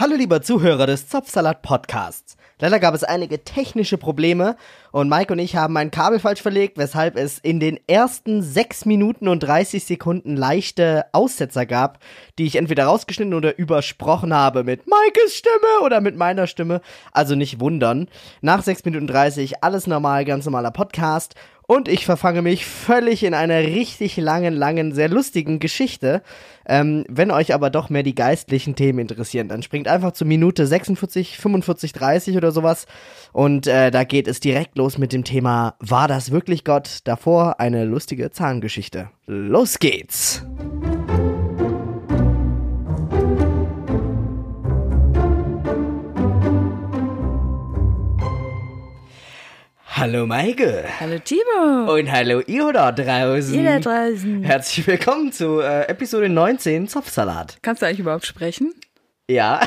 Hallo lieber Zuhörer des Zopfsalat Podcasts. Leider gab es einige technische Probleme und Mike und ich haben ein Kabel falsch verlegt, weshalb es in den ersten 6 Minuten und 30 Sekunden leichte Aussetzer gab, die ich entweder rausgeschnitten oder übersprochen habe mit Mikes Stimme oder mit meiner Stimme. Also nicht wundern. Nach 6 Minuten 30 alles normal, ganz normaler Podcast und ich verfange mich völlig in einer richtig langen, langen, sehr lustigen Geschichte. Ähm, wenn euch aber doch mehr die geistlichen Themen interessieren, dann springt einfach zur Minute 46, 45, 30 oder sowas. Und äh, da geht es direkt los mit dem Thema War das wirklich Gott? Davor eine lustige Zahngeschichte. Los geht's! Hallo Maike. Hallo Timo. Und hallo ihr da draußen. Ihr da draußen. Herzlich willkommen zu äh, Episode 19 Zopfsalat. Kannst du eigentlich überhaupt sprechen? Ja.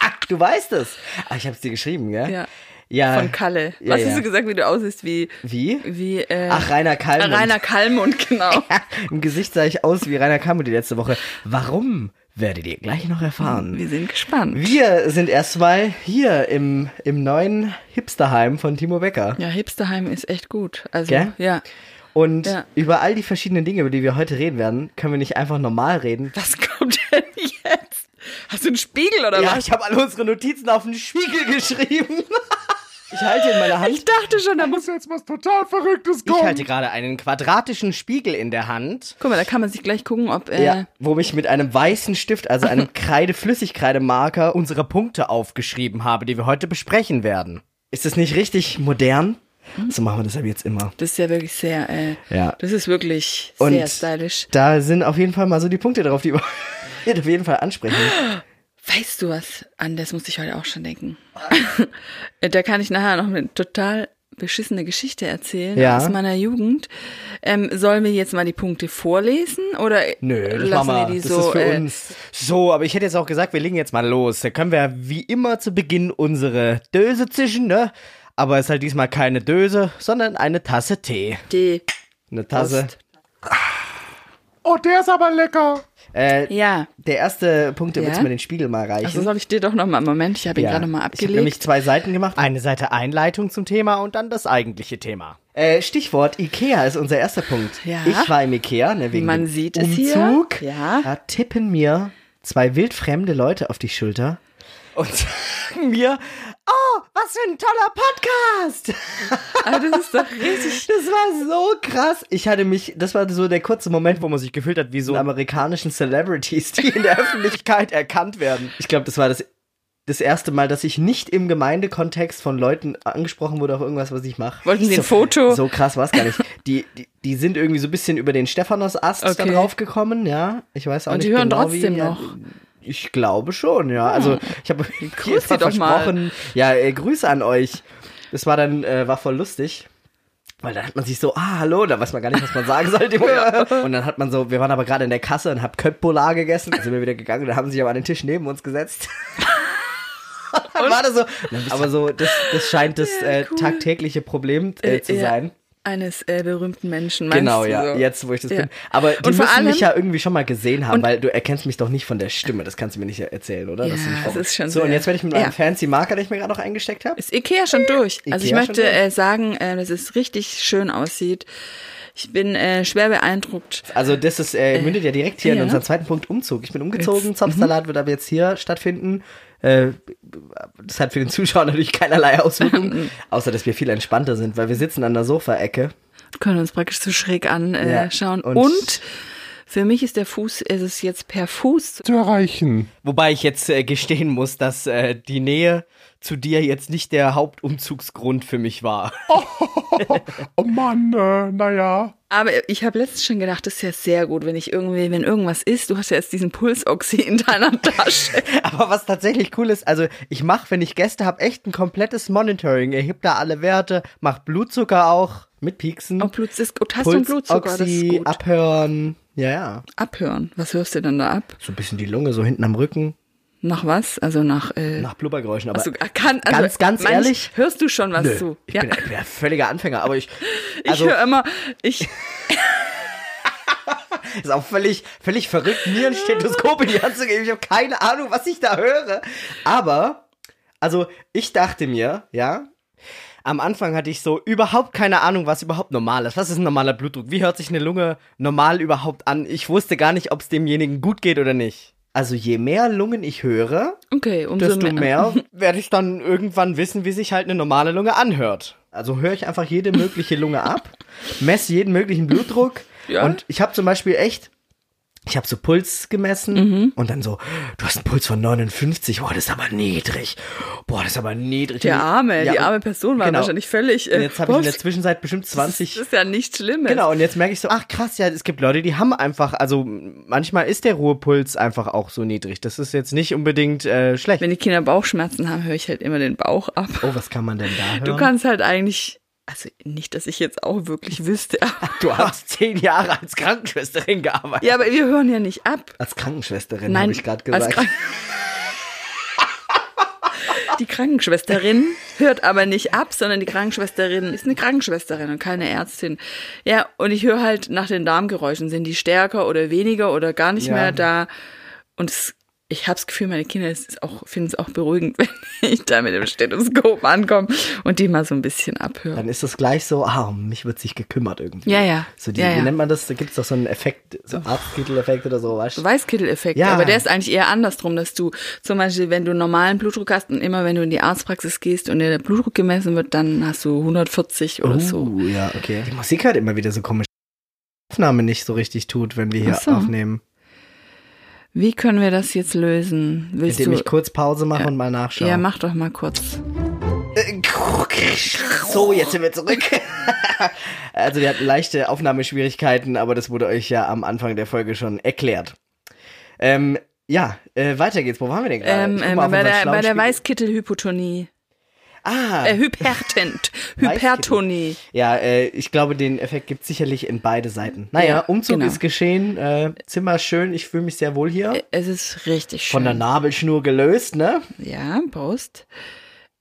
Ach, du weißt es. Ach, ich hab's dir geschrieben, gell? Ja. Ja. Von Kalle. Ja, Was ja. hast du gesagt, wie du aussiehst wie Wie? wie äh, Ach, Rainer Kalmund. Rainer Kalmund, genau. Im Gesicht sah ich aus wie Rainer Kalmund die letzte Woche. Warum? Werdet ihr gleich noch erfahren. Wir sind gespannt. Wir sind erstmal hier im, im neuen Hipsterheim von Timo Becker. Ja, Hipsterheim ist echt gut. Also, Gell? ja. Und Ja. über all die verschiedenen Dinge, über die wir heute reden werden, können wir nicht einfach normal reden. Was kommt denn jetzt? Hast du einen Spiegel oder Ja, was? ich habe alle unsere Notizen auf den Spiegel geschrieben. Ich halte in meiner Hand. Ich dachte schon, da muss. jetzt was total Verrücktes Ich kommen. halte gerade einen quadratischen Spiegel in der Hand, Guck mal, da kann man sich gleich gucken, ob. Äh, ja, wo ich mit einem weißen Stift, also einem Kreide-Flüssigkreidemarker, unsere Punkte aufgeschrieben habe, die wir heute besprechen werden. Ist das nicht richtig modern? So machen wir das aber jetzt immer. Das ist ja wirklich sehr. Äh, Ja. Das ist wirklich Und sehr stylisch. Da sind auf jeden Fall mal so die Punkte drauf, die wir auf jeden Fall ansprechen. Weißt du was? An das musste ich heute auch schon denken. da kann ich nachher noch eine total beschissene Geschichte erzählen Ja. aus meiner Jugend. Ähm, sollen wir jetzt mal die Punkte vorlesen oder Nö, das lassen wir. die das so? ist für äh, uns. So, aber ich hätte jetzt auch gesagt, wir legen jetzt mal los. Da können wir wie immer zu Beginn unsere Döse zischen, ne? Aber es ist halt diesmal keine Döse, sondern eine Tasse Tee. die Eine Tasse. Post. Oh, der ist aber lecker. Äh, Ja. Der erste Punkt, der Ja? willst du mir den Spiegel mal reichen? Also soll ich dir doch noch mal Moment, ich habe ihn Ja. gerade mal Ich habe abgelegt. nämlich zwei Seiten gemacht. Eine Seite Einleitung zum Thema und dann das eigentliche Thema. Äh, Stichwort Ikea ist unser erster Punkt. Ja. Ich war im Ikea, ne, wegen Man dem sieht es Umzug. hier. Ja. Da tippen mir zwei wildfremde Leute auf die Schulter und sagen mir, was für ein toller Podcast. Aber das ist doch richtig. Das war so krass. Ich hatte mich, das war so der kurze Moment, wo man sich gefühlt hat wie so amerikanischen Celebrities, die in der Öffentlichkeit erkannt werden. Ich glaube, das war das, das erste Mal, dass ich nicht im Gemeindekontext von Leuten angesprochen wurde auf irgendwas, was ich mache. Wollten sie so, ein Foto? So krass war es gar nicht. Die, die, die sind irgendwie so ein bisschen über den Stephanos-Ast da Okay. drauf gekommen, ja. Ich weiß auch Und nicht die hören genau, trotzdem wie, noch. Ich glaube schon, ja. Also ich habe Grüß versprochen. Ja, äh, Grüße an euch. Das war dann, äh, war voll lustig. Weil dann hat man sich so, ah, hallo, da weiß man gar nicht, was man sagen sollte. Und dann hat man so, wir waren aber gerade in der Kasse und hab Köttbullar gegessen. Dann sind wir wieder gegangen und dann haben sie sich aber an den Tisch neben uns gesetzt. dann war das so, aber so, das, das scheint das äh, tagtägliche Problem äh, Äh, zu sein. Eines äh, berühmten Menschen, meinst Genau, ja, so? jetzt wo ich das Ja. bin. Aber die Und vor müssen mich allem- ja irgendwie schon mal gesehen haben, Und- weil du erkennst mich doch nicht von der Stimme. Das kannst du mir nicht erzählen, oder? Ja, mich das ist schon So, und sehr- jetzt werde ich mit meinem Ja. fancy Marker, den ich mir gerade noch eingesteckt habe. Ist Ikea schon durch. also ich Ikea möchte äh, sagen, äh, dass es richtig schön aussieht. Ich bin äh, schwer beeindruckt. Also das ist, äh, mündet ja direkt hier in unseren zweiten Punkt Umzug. Ich bin umgezogen, Jetzt- mhm. Zopfsalat wird aber jetzt hier stattfinden. Äh, das hat für den Zuschauer natürlich keinerlei Auswirkungen, außer dass wir viel entspannter sind, weil wir sitzen an der Sofaecke. Können uns praktisch so schräg anschauen. Äh, Ja, und- und, für mich ist der Fuß, ist es jetzt per Fuß. Zu erreichen. Wobei ich jetzt äh, gestehen muss, dass äh, die Nähe zu dir jetzt nicht der Hauptumzugsgrund für mich war. Oh Mann, äh, naja. Aber ich habe letztens schon gedacht, das ist ja sehr gut, wenn ich irgendwie, wenn irgendwas ist, du hast ja jetzt diesen Pulsoxy in deiner Tasche. Aber was tatsächlich cool ist, also ich mache, wenn ich Gäste habe, echt ein komplettes Monitoring. Er hebt da alle Werte, macht Blutzucker auch mit Pieksen. Oh, Blut ist gut. Hast du einen Blutzucker? Das ist Oxy, gut. abhören. Ja, ja. Abhören. Was hörst du denn da ab? So ein bisschen die Lunge, so hinten am Rücken. Nach was? Also nach. Äh, Nach Blubbergeräuschen. Aber also, kann, also, ganz, ganz manch- ehrlich. Hörst du schon was Nö, zu? ich, ja. bin, ich bin ja völliger Anfänger, aber ich. ich Also, höre immer. Ich. Ist auch völlig, völlig verrückt, mir ein Stethoskop in die Hand zu geben. Ich habe keine Ahnung, was ich da höre. Aber, also, ich dachte mir, ja, am Anfang hatte ich so überhaupt keine Ahnung, was überhaupt normal ist. Was ist ein normaler Blutdruck? Wie hört sich eine Lunge normal überhaupt an? Ich wusste gar nicht, ob es demjenigen gut geht oder nicht. Also je mehr Lungen ich höre, Okay, umso desto mehr werde ich dann irgendwann wissen, wie sich halt eine normale Lunge anhört. Also höre ich einfach jede mögliche Lunge ab, messe jeden möglichen Blutdruck Ja. und ich habe zum Beispiel echt, ich habe so Puls gemessen Mhm. und dann so, du hast einen Puls von 59, boah, das ist aber niedrig, boah, das ist aber niedrig. Der arme, Ja, die und- arme Person war genau. wahrscheinlich völlig. Und Äh, jetzt habe ich in der Zwischenzeit bestimmt das 20 ist ja nichts Schlimmes. Genau, und jetzt merke ich so, ach krass, ja, es gibt Leute, die haben einfach, also manchmal ist der Ruhepuls einfach auch so niedrig. Das ist jetzt nicht unbedingt äh, schlecht. Wenn die Kinder Bauchschmerzen haben, höre ich halt immer den Bauch ab. Oh, was kann man denn da hören? Du kannst halt eigentlich, also nicht, dass ich jetzt auch wirklich wüsste. Du hast zehn Jahre als Krankenschwesterin gearbeitet. ja, aber wir hören ja nicht ab. Als Krankenschwesterin Nein, habe ich gerade gesagt. Krank- Die Krankenschwesterin hört aber nicht ab, sondern die Krankenschwesterin ist eine Krankenschwesterin und keine Ärztin. Ja, und ich höre halt nach den Darmgeräuschen, sind die stärker oder weniger oder gar nicht Ja. mehr da. Und es, ich habe das Gefühl, meine Kinder finden es auch beruhigend, wenn ich da mit dem Stethoskop ankomme und die mal so ein bisschen abhöre. Dann ist das gleich so, ah, um mich wird sich gekümmert irgendwie. Ja, ja. So die, Ja, wie ja. nennt man das? Da gibt es doch so einen Effekt, so Arztkittel-Effekt oder so, weißt du? Weißkittel-Effekt, Ja. aber der ist eigentlich eher andersrum, dass du zum Beispiel, wenn du normalen Blutdruck hast und immer wenn du in die Arztpraxis gehst und dir der Blutdruck gemessen wird, dann hast du 140 oder so. Uh, ja, okay. Die Musik halt immer wieder so komisch. Aufnahme nicht so richtig tut, wenn wir hier so. aufnehmen. Wie können wir das jetzt lösen? Willst Indem du? ich kurz Pause mache und mal nachschaue. ja, mach doch mal kurz. So, jetzt sind wir zurück. also wir hatten leichte Aufnahmeschwierigkeiten, aber das wurde euch ja am Anfang der Folge schon erklärt. Ähm, ja, äh, weiter geht's. Wo waren wir denn gerade? Ähm, ähm, auf bei, der, bei der. Weißkittelhypotonie. Ah, Äh, Hypertent. Hypertonie. ja, äh, ich glaube, den Effekt gibt sicherlich in beide Seiten. Naja, Ja, Umzug genau. ist geschehen, äh, Zimmer schön, ich fühle mich sehr wohl hier. Es ist richtig schön. Von der Nabelschnur gelöst, ne? Ja, Prost.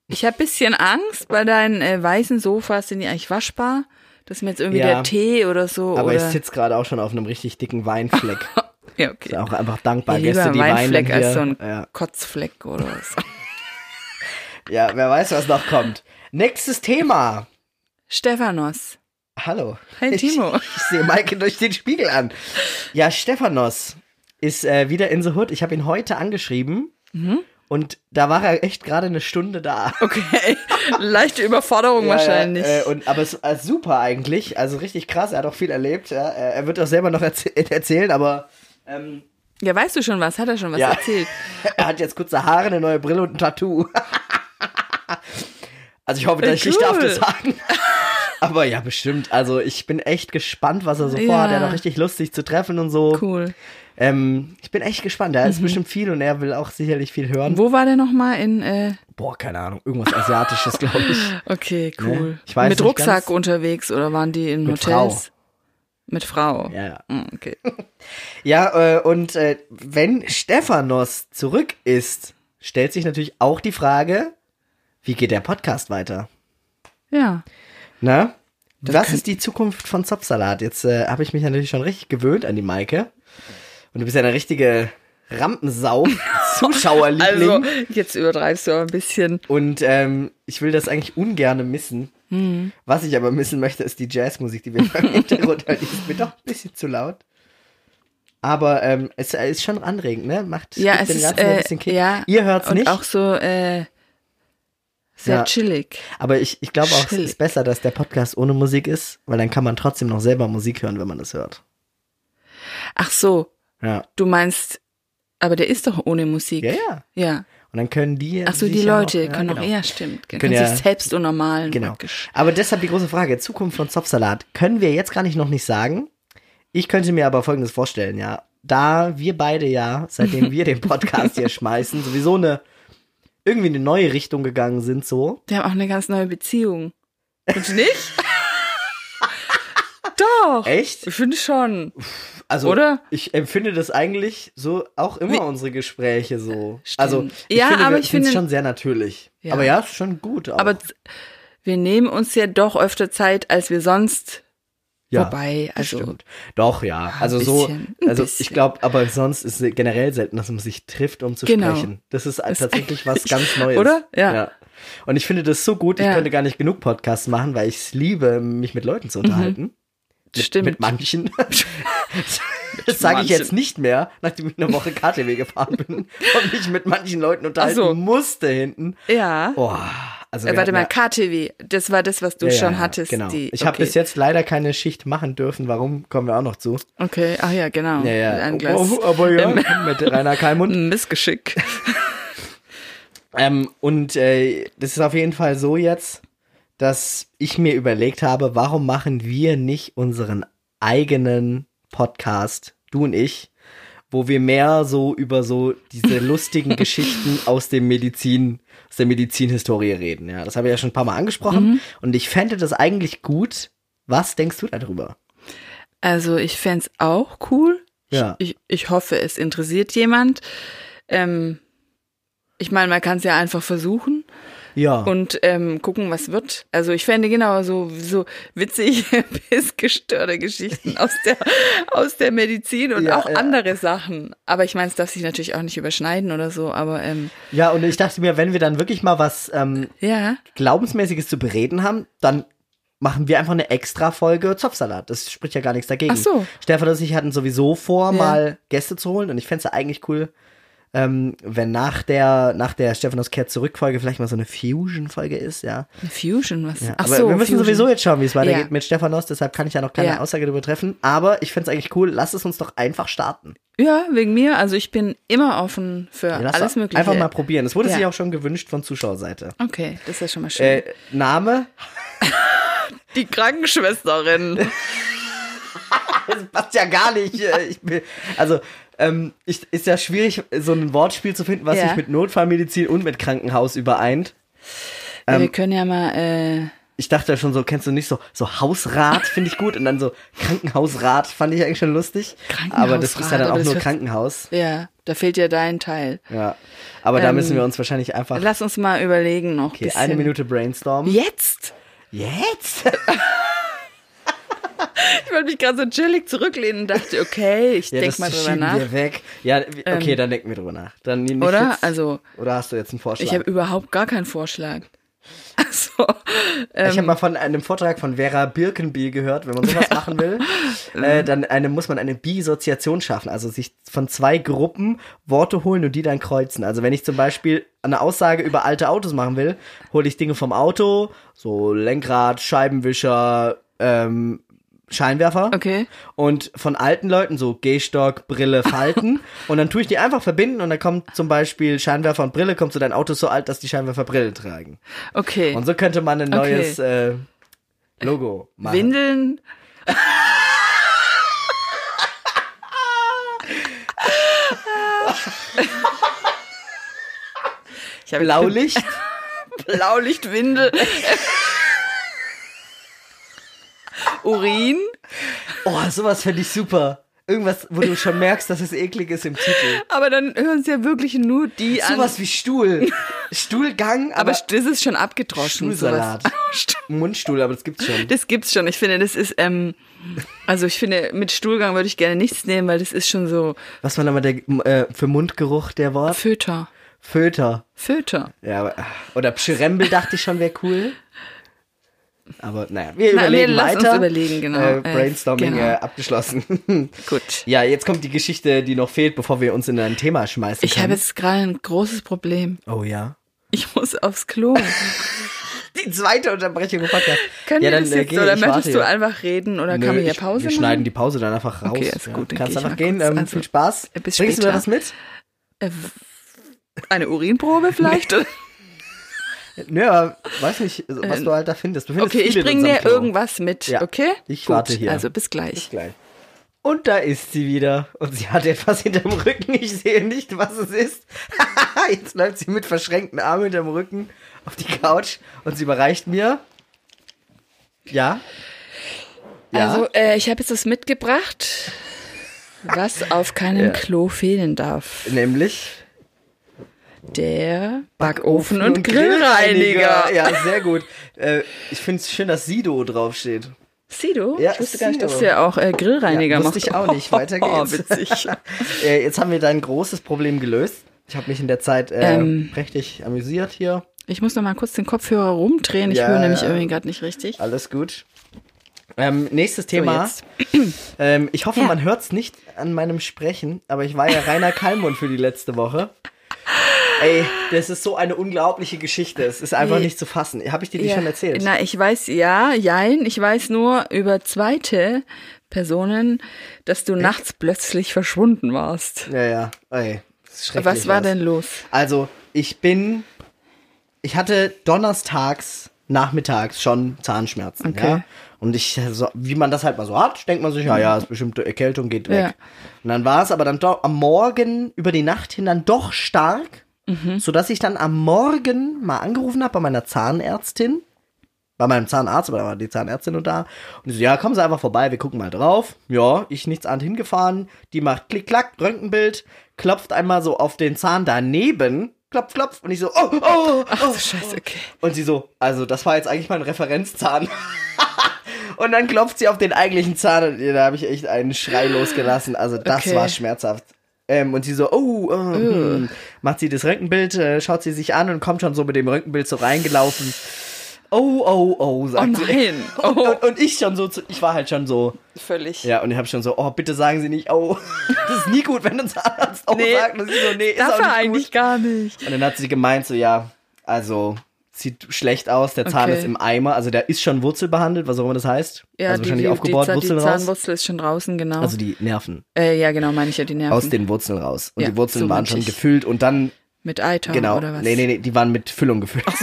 Ich habe bisschen Angst, bei deinen äh, weißen Sofas sind die eigentlich waschbar. Das ist mir jetzt irgendwie Ja. der Tee oder so. Aber oder ich sitze gerade auch schon auf einem richtig dicken Weinfleck. Ja, okay. Ist auch einfach dankbar, Ja, lieber Gäste, die Weinfleck hier. als so ein ja. Kotzfleck oder so. Ja, wer weiß, was noch kommt. Nächstes Thema. Stephanos. Hallo. Hi, Timo. Ich, sehe Maike durch den Spiegel an. Ja, Stephanos ist äh, wieder in the Hood. Ich habe ihn heute angeschrieben. Und da war er echt gerade eine Stunde da. Okay. Leichte Überforderung wahrscheinlich. Ja, äh, und, aber es ist äh, super eigentlich. Also richtig krass. Er hat auch viel erlebt. Ja. Äh, Er wird auch selber noch erzäh erzählen, aber ähm, ja, weißt du schon was? Hat er schon was Ja. erzählt? er hat jetzt kurze Haare, eine neue Brille und ein Tattoo. Also ich hoffe, dass ich nicht Cool. darf das sagen. Aber ja, bestimmt. Also ich bin echt gespannt, was er so Ja. vorhat. Er hat auch richtig Lust, sich zu treffen und so. Cool. Ähm, ich bin echt gespannt. Da ist bestimmt viel und er will auch sicherlich viel hören. Wo war der nochmal in, äh, Boah, keine Ahnung. Irgendwas Asiatisches, glaube ich. okay, cool. Ne? Ich weiß Mit nicht Rucksack ganz. unterwegs oder waren die in Mit Hotels? Mit Frau. Ja, ja. Hm, Okay. Ja, äh, und äh, wenn Stephanos zurück ist, stellt sich natürlich auch die Frage, wie geht der Podcast weiter? Ja. Na? Was kann- ist die Zukunft von Zopfsalat? Jetzt äh, habe ich mich natürlich schon richtig gewöhnt an die Maike. Und du bist ja eine richtige Rampensau, Zuschauerliebling. Also, jetzt übertreibst du aber ein bisschen. Und ähm, ich will das eigentlich ungerne missen. Hm. Was ich aber missen möchte, ist die Jazzmusik, die wir im Hintergrund hören. Die ist mir doch ein bisschen zu laut. Aber ähm, es äh, ist schon anregend, ne? Macht Ja, es ist, Ganzen ein äh, bisschen Kick. ja. Ihr hört's Und nicht, auch so, äh, sehr Ja. chillig. aber ich, ich glaube auch, es chillig. ist besser, dass der Podcast ohne Musik ist, weil dann kann man trotzdem noch selber Musik hören, wenn man es hört. Ach so, Ja. du meinst, aber der ist doch ohne Musik. Ja, ja. Ja. Und dann können die. Ach so, die ja Leute auch, ja, können genau. auch, ja, stimmt. Können, Können ja- sich selbst unnormalen. Genau. praktisch. Aber deshalb die große Frage: Zukunft von Zopfsalat können wir jetzt gar nicht noch nicht sagen. Ich könnte mir aber Folgendes vorstellen, ja. Da wir beide ja, seitdem wir den Podcast hier schmeißen, sowieso eine irgendwie eine neue Richtung gegangen sind, so. Die haben auch eine ganz neue Beziehung. Und nicht? Doch. Echt? Ich finde schon. Also, Oder? ich empfinde das eigentlich so auch immer Wie- unsere Gespräche so. Stimmt. Also, ich Ja, finde, aber ich finde- schon sehr natürlich. Ja. Aber ja, ist schon gut. Auch. Aber wir nehmen uns ja doch öfter Zeit, als wir sonst Ja, Wobei, also Stimmt. Doch, ja. Also so, bisschen, ein also ich glaube, aber sonst ist es generell selten, dass man sich trifft, um zu Genau. sprechen. Das ist ist tatsächlich was ganz Neues. oder? Ja. Und ich finde das so gut, ich Ja. könnte gar nicht genug Podcasts machen, weil ich es liebe, mich mit Leuten zu unterhalten. Mit, Stimmt. Mit manchen. das sage ich jetzt nicht mehr, nachdem ich eine Woche KTW gefahren bin und mich mit manchen Leuten unterhalten so. musste hinten. ja. Oh, also Äh, warte mal, KTW, das war das, was du ja- ja, schon ja, hattest. Genau. Die, ich habe okay. bis jetzt leider keine Schicht machen dürfen. Warum kommen wir auch noch zu? Okay, ach ja, genau. Ja, ja. Ein Glas Oh, aber ja, ähm, mit Rainer Kalmund. Missgeschick. Ähm, und äh, das ist auf jeden Fall so jetzt, dass ich mir überlegt habe, warum machen wir nicht unseren eigenen Podcast, du und ich, wo wir mehr so über so diese lustigen Geschichten aus dem Medizin, der Medizinhistorie reden. Ja, das habe ich ja schon ein paar Mal angesprochen. Und ich fände das eigentlich gut. Was denkst du darüber? Also ich fänd's auch cool. Ja. Ich, ich, ich hoffe, es interessiert jemand. Ähm, ich meine, man kann es ja einfach versuchen Ja. und ähm, gucken, was wird. Also ich fände genau so, so witzig bis gestörte Geschichten aus der, aus der Medizin und Ja, auch ja. andere Sachen. Aber ich meine, es darf sich natürlich auch nicht überschneiden oder so, aber ähm, ja, und ich dachte mir, wenn wir dann wirklich mal was ähm, ja. Glaubensmäßiges zu bereden haben, dann machen wir einfach eine extra Folge Zopfsalat. Das spricht ja gar nichts dagegen. Ach so. Stefan und ich hatten sowieso vor, Ja. mal Gäste zu holen und ich fände es ja eigentlich cool, ähm, wenn nach der, nach der Stefanos Kehrt zurück-Folge vielleicht mal so eine Fusion-Folge ist, ja. Eine Fusion, was? ja. Ach Aber so, wir müssen Fusion. sowieso jetzt schauen, wie es weitergeht Ja. mit Stefanos, deshalb kann ich ja noch keine Ja. Aussage darüber treffen. Aber ich fände es eigentlich cool, lass es uns doch einfach starten. Ja, wegen mir. Also ich bin immer offen für Ja, alles Mögliche. Einfach mal probieren. Es wurde Ja. sich auch schon gewünscht von Zuschauerseite. Okay, das ist ja schon mal schön. Äh, Name? Die Krankenschwesterin. Das passt ja gar nicht. Ich bin, also, ähm, ich, ist ja schwierig, so ein Wortspiel zu finden, was Ja. sich mit Notfallmedizin und mit Krankenhaus übereint. ja, Ähm, wir können ja mal, äh, Ich dachte ja schon so, kennst du nicht so, so Hausrat finde ich gut und dann so Krankenhausrat fand ich eigentlich schon lustig. Aber das ist ja Krankenhausrat, dann auch nur Krankenhaus. ja, da fehlt ja dein Teil. Ja. Aber da Ähm, müssen wir uns wahrscheinlich einfach. Lass uns mal überlegen noch. Okay, bisschen. eine Minute brainstormen. Jetzt? Jetzt? Ich wollte mich gerade so chillig zurücklehnen und dachte, okay, ich Ja, denk das mal drüber nach. Ähm, wir weg. Ja, okay, dann denken wir drüber nach. Dann nicht Oder? Jetzt, Also, oder hast du jetzt einen Vorschlag? ich habe überhaupt gar keinen Vorschlag. Also, ähm, Ich habe mal von einem Vortrag von Vera Birkenby gehört, wenn man sowas machen will, äh, dann eine, muss man eine Bisoziation schaffen, also sich von zwei Gruppen Worte holen und die dann kreuzen. Also wenn ich zum Beispiel eine Aussage über alte Autos machen will, hole ich Dinge vom Auto, so Lenkrad, Scheibenwischer, ähm, Scheinwerfer. Okay. Und von alten Leuten so Gehstock, Brille, Falten. und dann tue ich die einfach verbinden und dann kommt zum Beispiel Scheinwerfer und Brille, kommt so dein Auto so alt, dass die Scheinwerfer Brille tragen. okay. Und so könnte man ein Okay. neues äh, Logo machen. Windeln. ich Blaulicht. Blaulichtwindel. Urin. Oh, sowas fände ich super. Irgendwas, wo du schon merkst, dass es eklig ist im Titel. Aber dann hören sie ja wirklich nur die an. Sowas wie Stuhl. Stuhlgang, aber aber, das ist schon abgedroschen. Stuhlsalat. sowas. Mundstuhl, aber das gibt's schon. Das gibt's schon. Ich finde, das ist, ähm, also ich finde, mit Stuhlgang würde ich gerne nichts nehmen, weil das ist schon so Was war nochmal der äh, für Mundgeruch der Wort? Föter. Föter. Föter. Ja, aber, oder Pschirembel dachte ich schon wäre cool. Aber naja, wir Na, wir überlegen uns weiter. überlegen, genau. Äh, Äh, Brainstorming genau. äh, abgeschlossen. Gut. ja, jetzt kommt die Geschichte, die noch fehlt, bevor wir uns in ein Thema schmeißen Ich habe jetzt gerade ein großes Problem. oh ja. Ich muss aufs Klo. Die zweite Unterbrechung im Podcast. Können ja, wir dann das äh, jetzt, geh, oder ich möchtest du einfach reden oder Nö, kann man hier ich, Pause Wir machen? schneiden die Pause dann einfach raus. Okay, ist gut, dann Kannst ich einfach gehen. Ähm, Also, viel Spaß. äh, Bringst du später. was mit? Äh, Eine Urinprobe vielleicht? Nö, aber weiß nicht, was du halt da findest. Du findest okay, ich bringe dir Klo. irgendwas mit, Ja, okay? ich Gut, warte hier. Also bis Bis gleich. gleich. Und da ist sie wieder. Und sie hat etwas hinterm Rücken. Ich sehe nicht, was es ist. Jetzt läuft sie mit verschränkten Armen hinterm Rücken auf die Couch und sie überreicht mir. Ja. Ja. Also, äh, ich habe jetzt das mitgebracht, was auf keinem Ja. Klo fehlen darf. nämlich Der Backofen und, Grillreiniger. Ja, sehr gut. Äh, ich finde es schön, dass Sido draufsteht. Sido? Ja, ich wusste gar nicht, Sido. dass der auch äh, Grillreiniger Ja, macht. wusste ich auch nicht. Weiter Oh, geht's. witzig. Äh, jetzt haben wir dein großes Problem gelöst. Ich habe mich in der Zeit äh, Ähm. prächtig amüsiert hier. Ich muss noch mal kurz den Kopfhörer rumdrehen. Ich Ja, höre nämlich irgendwie gerade nicht richtig. Alles gut. Ähm, nächstes Thema. jetzt. ähm, ich hoffe, Ja. man hört es nicht an meinem Sprechen, aber ich war ja Rainer Kallmund für die letzte Woche. Ey, das ist so eine unglaubliche Geschichte. Es ist einfach nicht zu fassen. Habe ich dir die Ja. schon erzählt? Na, ich weiß, ja, jein. Ich weiß nur über zweite Personen, dass du nachts plötzlich verschwunden warst. Ja, ja. Ey, das ist schrecklich Was war was. denn los? Also, ich bin. Ich hatte donnerstags, nachmittags schon Zahnschmerzen. Okay. Ja? Und ich, so, wie man das halt mal so hat, denkt man sich, ja, ja, ist bestimmte Erkältung, geht weg. Ja. Und dann war es aber dann doch am Morgen, über die Nacht hin, dann doch stark, sodass ich dann am Morgen mal angerufen habe bei meiner Zahnärztin. Bei meinem Zahnarzt, aber da war die Zahnärztin nur da. Und die so, ja, kommen Sie einfach vorbei, wir gucken mal drauf. Ja, ich nichts an hingefahren. Die macht klick-klack, Röntgenbild, klopft einmal so auf den Zahn daneben. Klopf, klopf. Und ich so, oh, oh, oh. Scheiße, okay. Und sie so, also das war jetzt eigentlich mein Referenzzahn. und dann klopft sie auf den eigentlichen Zahn und da habe ich echt einen Schrei losgelassen. Also das Okay. war schmerzhaft. Ähm, und sie so, oh, äh, hm. macht sie das Röntgenbild, äh, schaut sie sich an und kommt schon so mit dem Röntgenbild so reingelaufen. Oh, oh, oh, sagt Oh sie. nein. Und, Oh. und, und ich schon so, zu, ich war halt schon so, Völlig. ja, und ich habe schon so, oh, bitte sagen Sie nicht, oh. Das ist nie gut, wenn ein Zahnarzt oh Nee, sagt. Und sie so, nee, ist auch nicht eigentlich gut. gar nicht. Und dann hat sie gemeint, so, ja, also, sieht schlecht aus, der Zahn Okay. ist im Eimer, also der ist schon wurzelbehandelt, was auch immer das heißt. Ja, also die, wahrscheinlich die, aufgebaut, die, Wurzeln die raus. Zahnwurzel ist schon draußen, genau. Also die Nerven. äh, ja, genau, meine ich ja, die Nerven. Aus den Wurzeln raus. Und Ja, die Wurzeln so waren schon gefüllt und dann, Mit Eiter genau, oder was? nee, nee, nee, die waren mit Füllung gefüllt.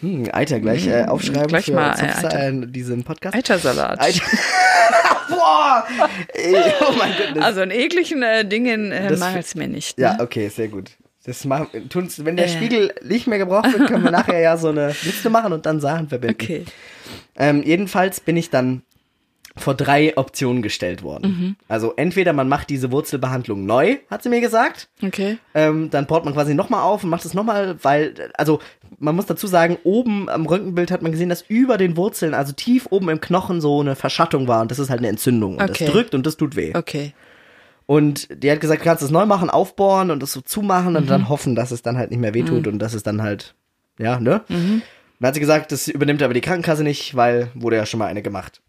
hm, Eiter, gleich äh, aufschreiben Gleich für mal, äh, Zupfsa- Eiter. äh, diesen Podcast. Eitersalat. Eiter. Boah! Oh mein Gott. Also in ekligen äh, Dingen äh, mangelt es mir nicht. Ne? Ja, okay, sehr gut. Das machen, tun's, wenn der Äh. Spiegel nicht mehr gebraucht wird, können wir nachher ja so eine Liste machen und dann Sachen verbinden. Okay. Ähm, jedenfalls bin ich dann vor drei Optionen gestellt worden. Mhm. Also entweder man macht diese Wurzelbehandlung neu, hat sie mir gesagt. Okay. Ähm, dann baut man quasi nochmal auf und macht es nochmal, weil, also man muss dazu sagen, oben am Röntgenbild hat man gesehen, dass über den Wurzeln, also tief oben im Knochen so eine Verschattung war und das ist halt eine Entzündung. Und Okay. das drückt und das tut weh. Okay. Und die hat gesagt, du kannst es neu machen, aufbohren und es so zumachen und Mhm. dann hoffen, dass es dann halt nicht mehr wehtut und dass es dann halt, ja, ne? Dann hat sie gesagt, das übernimmt aber die Krankenkasse nicht, weil wurde ja schon mal eine gemacht.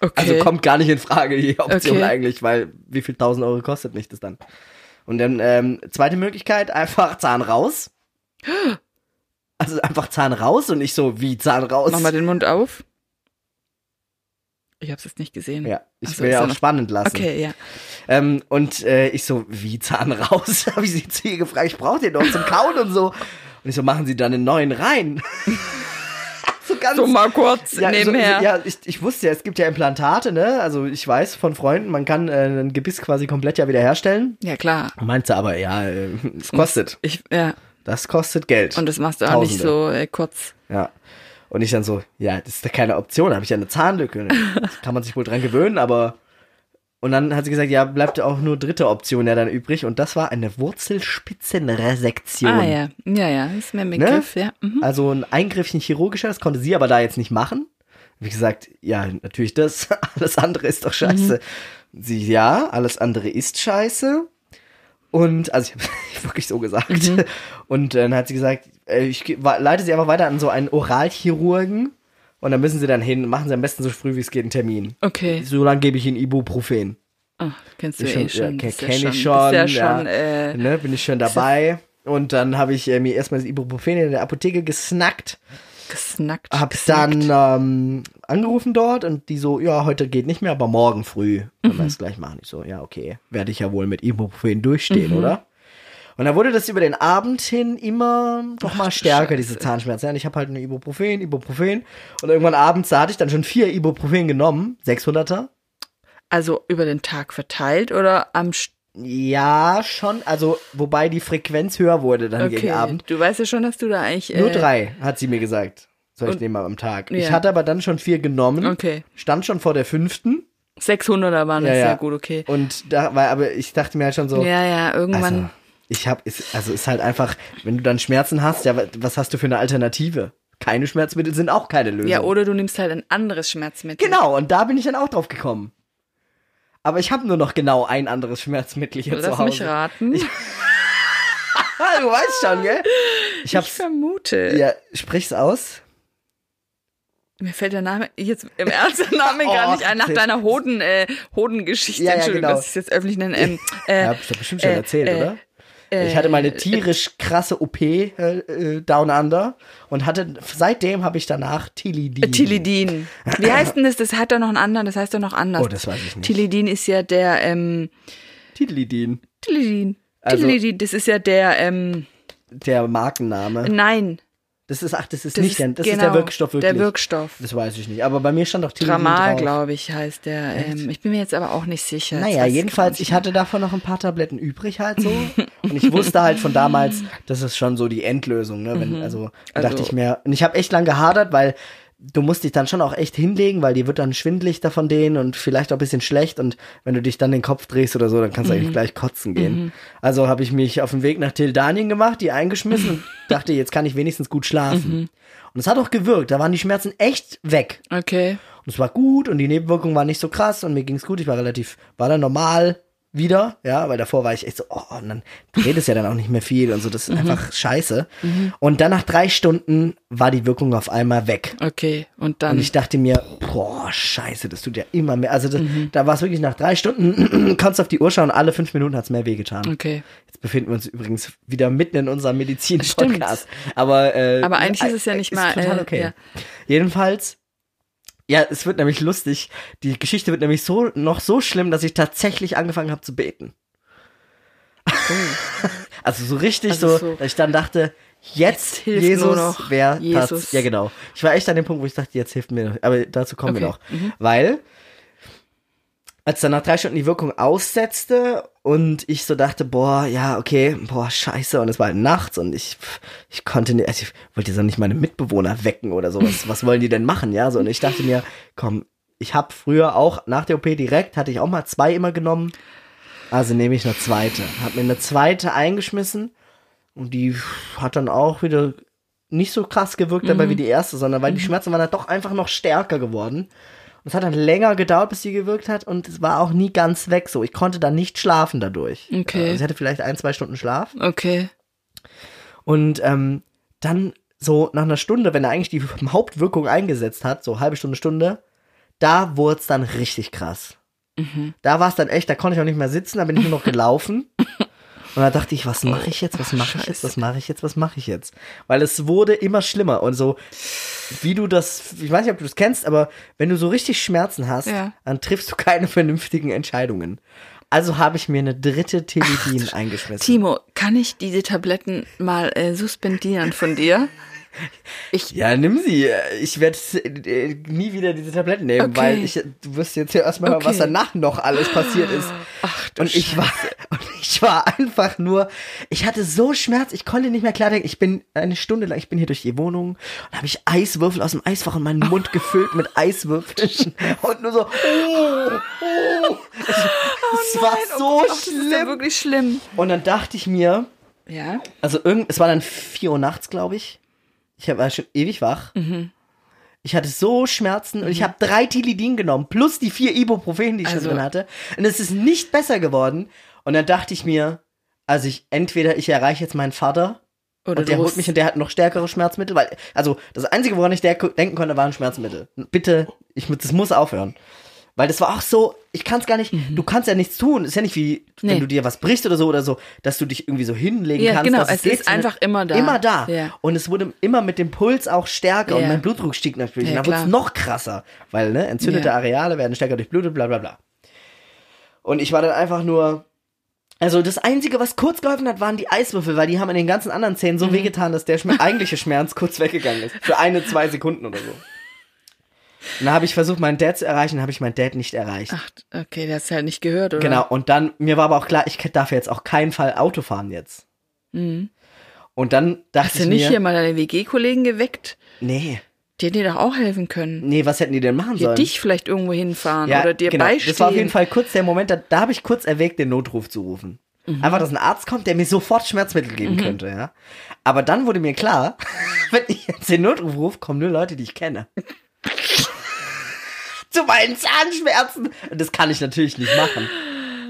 Okay. Also kommt gar nicht in Frage die Option Okay. eigentlich, weil wie viel tausend Euro kostet mich das dann? Und dann ähm, zweite Möglichkeit, einfach Zahn raus. Also einfach Zahn raus und ich so, wie Zahn raus? Mach mal den Mund auf. Ich hab's jetzt nicht gesehen. ja, ich so, will ja auch spannend lassen. Okay, ja. Ähm, und äh, ich so, wie Zahn raus? Habe ich sie zu ihr gefragt, ich brauche den doch zum Kauen und so. Und ich so, machen Sie dann einen neuen rein? so ganz. So mal kurz ja, nebenher. so, ja ich, ich wusste ja, es gibt ja Implantate, ne? Also ich weiß von Freunden, man kann äh, ein Gebiss quasi komplett ja wieder herstellen. ja, klar. Meinte aber, ja, äh, es kostet. Ich, ja. Das kostet Geld. Und das machst du auch nicht so äh, kurz. Ja. Und ich dann so, ja, das ist ja keine Option, da habe ich ja eine Zahnlücke. Das kann man sich wohl dran gewöhnen, aber. Und dann hat sie gesagt, ja, bleibt auch nur dritte Option ja dann übrig. Und das war eine Wurzelspitzenresektion. Ah ja, ja, ja, ist mir ein Ne? Begriff, ja. Mhm. Also ein Eingriffchen chirurgischer, das konnte sie aber da jetzt nicht machen. Wie gesagt, ja, natürlich das. Alles andere ist doch scheiße. Sie, ja, alles andere ist scheiße. Und, also ich habe wirklich so gesagt. Und dann hat sie gesagt, ich ge- wa- leite sie einfach weiter an so einen Oralchirurgen. Und dann müssen sie dann hin, machen sie am besten so früh wie es geht einen Termin. Okay. So lange gebe ich ihnen Ibuprofen. Ach, kennst du Ich eh schon, schon. ja, schon, ich schon. Bist ja schon, äh, ne, bin ich schon dabei. Und dann habe ich äh, mir erstmal das Ibuprofen in der Apotheke gesnackt. gesnackt. Hab gesnackt. dann ähm, angerufen dort und die so, ja, heute geht nicht mehr, aber morgen früh können wir es gleich machen. Ich so, ja, okay, werde ich ja wohl mit Ibuprofen durchstehen, oder? Und dann wurde das über den Abend hin immer noch mal stärker, diese Zahnschmerzen. Ja, Und ich habe halt eine Ibuprofen, Ibuprofen. Und irgendwann abends, da hatte ich dann schon vier Ibuprofen genommen, 600er. Also über den Tag verteilt oder am St Ja, schon. Also, wobei die Frequenz höher wurde dann gegen Okay, Abend. du weißt ja schon, dass du da eigentlich. Nur äh, drei, hat sie mir gesagt. Soll ich nehmen am Tag. Ich Ja. hatte aber dann schon vier genommen. Okay. Stand schon vor der fünften. 600er waren Ja, das ja. sehr gut, okay. Und da war, aber ich dachte mir halt schon so, Ja, ja, irgendwann. also, ich hab, ist, also ist halt einfach, wenn du dann Schmerzen hast, ja, wa- was hast du für eine Alternative? keine Schmerzmittel sind auch keine Lösung. Ja, oder du nimmst halt ein anderes Schmerzmittel. Genau, und da bin ich dann auch drauf gekommen. Aber ich habe nur noch genau ein anderes Schmerzmittel hier zu Lass Hause. mich raten. Ich, du weißt schon, gell? Ich hab's. vermute. Ja, sprich's aus. Mir fällt der Name jetzt im Ernst der Name Oh, gar nicht ein, nach deiner Hoden, äh, Hodengeschichte. Ja, ja, Entschuldigung, genau. dass ich es jetzt öffentlich nenne. Ähm, äh, Hab ich doch bestimmt schon äh, erzählt, äh, oder? Ich hatte mal eine tierisch krasse OP äh, äh, Down Under und hatte seitdem habe ich danach Tilidin. Tilidin. Wie heißt denn das? Das hat doch noch einen anderen, das heißt doch noch anders. Oh, das weiß ich nicht. Tilidin ist ja der, ähm, Tilidin, Tilidin. Also- Tilidin, das ist ja der, ähm, der Markenname. nein. Das ist ach, das ist Das nicht ist, der, das genau, ist der Wirkstoff wirklich. Der Wirkstoff. Das weiß ich nicht, aber bei mir stand doch Tilidin Dramal, glaube ich, heißt der. Ähm, ich bin mir jetzt aber auch nicht sicher. Naja, jedenfalls, ich hatte davon noch ein paar Tabletten übrig halt so. und ich wusste halt von damals, das ist schon so die Endlösung, ne? Wenn, also, da dachte Also- ich mir, und ich habe echt lang gehadert, weil du musst dich dann schon auch echt hinlegen, weil die wird dann schwindlig davon denen und vielleicht auch ein bisschen schlecht und wenn du dich dann den Kopf drehst oder so, dann kannst du eigentlich gleich kotzen gehen. Also habe ich mich auf den Weg nach Tildanien gemacht, die eingeschmissen und dachte, jetzt kann ich wenigstens gut schlafen. Und es hat auch gewirkt, da waren die Schmerzen echt weg. Okay. Und es war gut und die Nebenwirkungen waren nicht so krass und mir ging's gut. Ich war relativ, war dann normal wieder, ja, weil davor war ich echt so, oh, und dann du redest ja dann auch nicht mehr viel und so, das ist einfach scheiße. Und dann nach drei Stunden war die Wirkung auf einmal weg. Okay. Und dann. Und ich dachte mir, boah, scheiße, das tut ja immer mehr. Also das, da war es wirklich nach drei Stunden, kannst auf die Uhr schauen, alle fünf Minuten hat's mehr wehgetan. okay. Jetzt befinden wir uns übrigens wieder mitten in unserem Medizin-Podcast. Aber, äh, Aber eigentlich ist es ja nicht mal, total äh, okay. ja. Jedenfalls, ja, es wird nämlich lustig. Die Geschichte wird nämlich so noch so schlimm, dass ich tatsächlich angefangen habe zu beten. also so richtig Also so, so, dass ich dann dachte, jetzt, jetzt hilft Jesus wäre Jesus. Ja, genau. Ich war echt an dem Punkt, wo ich dachte, jetzt hilft mir. noch. Aber dazu kommen wir Okay. noch. Weil als dann nach drei Stunden die Wirkung aussetzte und ich so dachte, boah, ja, okay, boah, scheiße, und es war halt nachts und ich, ich konnte nicht, also ich wollte jetzt auch nicht meine Mitbewohner wecken oder sowas. Was wollen die denn machen, ja? So, und ich dachte mir, komm, ich habe früher auch nach der OP direkt, hatte ich auch mal zwei immer genommen. Also nehme ich eine zweite. Hab mir eine zweite eingeschmissen und die hat dann auch wieder nicht so krass gewirkt dabei wie die erste, sondern weil die Schmerzen waren dann doch einfach noch stärker geworden. Und es hat dann länger gedauert, bis sie gewirkt hat und es war auch nie ganz weg so. Ich konnte dann nicht schlafen dadurch. Okay. Also ich hatte vielleicht ein, zwei Stunden Schlaf. Okay. Und ähm, dann so nach einer Stunde, wenn er eigentlich die Hauptwirkung eingesetzt hat, so halbe Stunde, Stunde, da wurde es dann richtig krass. Da war es dann echt, da konnte ich auch nicht mehr sitzen, da bin ich nur noch gelaufen. Und da dachte ich, was mache ich jetzt, was mache ich jetzt, was mache ich jetzt, was mache ich jetzt? Weil es wurde immer schlimmer und so, wie du das, ich weiß nicht, ob du das kennst, aber wenn du so richtig Schmerzen hast, Ja. dann triffst du keine vernünftigen Entscheidungen. Also habe ich mir eine dritte Teledin eingeschmissen. Timo, kann ich diese Tabletten mal äh, suspendieren von dir? Ich, Ja, nimm sie. Ich werde äh, nie wieder diese Tabletten nehmen, Okay. weil ich, du wirst jetzt hier erstmal Okay. was danach noch alles passiert ist. ach du Und ich war, und ich war einfach nur, ich hatte so Schmerz, ich konnte nicht mehr klar denken. Ich bin eine Stunde lang, ich bin hier durch die Wohnung und habe ich Eiswürfel aus dem Eisfach in meinen Mund gefüllt mit Eiswürfeln und nur so, oh, oh. Es war Nein, so oh Gott, Das ist ja schlimm. wirklich schlimm. Und dann dachte ich mir, Ja. also irgend, es war dann vier Uhr nachts, glaube ich. Ich war schon ewig wach. Mhm. Ich hatte so Schmerzen und ich habe drei Tilidin genommen, plus die vier Ibuprofen, die ich Also- schon drin hatte. Und es ist nicht besser geworden. Und dann dachte ich mir, also ich, entweder ich erreiche jetzt meinen Vater Oder und der holt mich und der hat noch stärkere Schmerzmittel, weil, also das Einzige, woran ich denken konnte, waren Schmerzmittel. Bitte, ich, das muss aufhören. Weil das war auch so, ich kann es gar nicht, du kannst ja nichts tun. Ist ja nicht wie, wenn Mhm. Nee. du dir was brichst oder so oder so, dass du dich irgendwie so hinlegen Ja, kannst. genau, es ist einfach immer da. Immer da. Ja. Und es wurde immer mit dem Puls auch stärker und Ja. mein Blutdruck stieg natürlich. Ja, und dann wurde es noch krasser, weil ne, entzündete. Areale werden stärker durchblutet, bla bla bla. Und ich war dann einfach nur, also das Einzige, was kurz geholfen hat, waren die Eiswürfel, weil die haben an den ganzen anderen Zähnen Mhm. so wehgetan, dass der Schmer eigentliche Schmerz kurz weggegangen ist. Für eine, zwei Sekunden oder so. Und dann habe ich versucht, meinen Dad zu erreichen, habe ich meinen Dad nicht erreicht. Ach, okay, der hast du halt nicht gehört, oder? Genau, und dann, mir war aber auch klar, ich darf jetzt auch keinen Fall Auto fahren jetzt. Und dann dachte Mhm. Hast du ich nicht mir, hier mal deine WG-Kollegen geweckt? nee, Die hätten dir doch auch helfen können. nee, was hätten die denn machen Dir sollen? dich vielleicht irgendwo hinfahren oder dir genau. beistehen. Das war auf jeden Fall kurz der Moment, da, da habe ich kurz erwägt, den Notruf zu rufen. Mhm. Einfach, dass ein Arzt kommt, der mir sofort Schmerzmittel geben könnte, ja. Aber dann wurde mir klar, wenn ich jetzt den Notruf rufe, kommen nur Leute, die ich kenne. Zu meinen Zahnschmerzen. Und das kann ich natürlich nicht machen.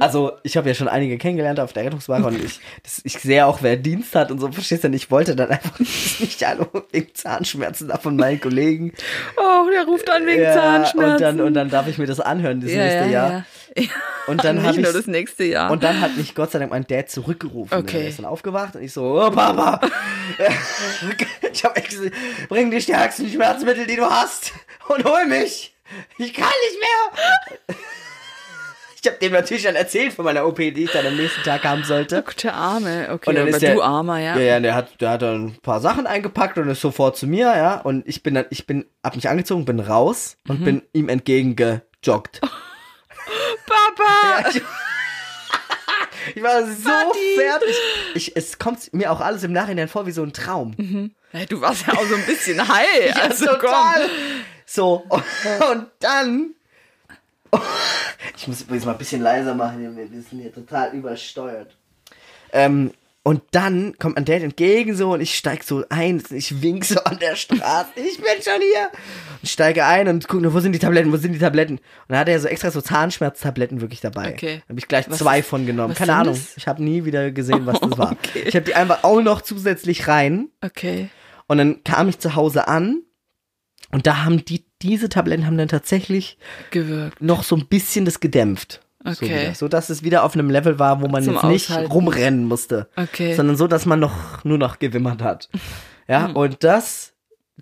Also, ich habe ja schon einige kennengelernt auf der Rettungswache und ich, das, ich sehe auch, wer Dienst hat und so, verstehst du? Und ich wollte dann einfach nicht alle wegen Zahnschmerzen da von meinen Kollegen. Oh, der ruft an wegen Zahnschmerzen. Und dann, und dann darf ich mir das anhören, das ja, nächste ja, Jahr. Ja. Ja. Und dann Nicht habe ich nur das nächste Jahr. und dann hat mich Gott sei Dank mein Dad zurückgerufen. Okay. Er ist dann aufgewacht und ich so, oh Papa, ich habe echt gesagt, bring die stärksten Schmerzmittel, die du hast und hol mich. Ich kann nicht mehr. Ich habe dem natürlich dann erzählt von meiner OP, die ich dann am nächsten Tag haben sollte. Ach, der Arme, okay, Und dann aber ist der, du Armer, ja. Ja, ja, der hat, der hat dann ein paar Sachen eingepackt und ist sofort zu mir, ja. Und ich bin dann, ich bin, hab mich angezogen, bin raus Mhm. und bin ihm entgegengejoggt. Papa! Ja, ich, ich war so Vati. fertig. Ich, es kommt mir auch alles im Nachhinein vor wie so ein Traum. Ja, du warst ja auch so ein bisschen high. Ja, also total. komm. So, und dann. Ich muss übrigens mal ein bisschen leiser machen, wir sind hier total übersteuert. Ähm, und dann kommt ein Date entgegen so und ich steig so ein, ich wink so an der Straße, ich bin schon hier. Und steige ein und gucke, wo sind die Tabletten, wo sind die Tabletten? Und dann hat er so extra so Zahnschmerztabletten wirklich dabei. Okay. Da habe ich gleich Was zwei ist- von genommen. Keine Ahnung. das? Ich habe nie wieder gesehen, was das war. Okay. Ich habe die einfach auch noch zusätzlich rein. Okay. Und dann kam ich zu Hause an und da haben die, diese Tabletten haben dann tatsächlich Gewirkt. noch so ein bisschen das gedämpft. Okay. so dass es wieder auf einem Level war, wo man Zum jetzt nicht Aushalten. rumrennen musste. Okay. Sondern so, dass man noch nur noch gewimmert hat. Ja, Hm. und das,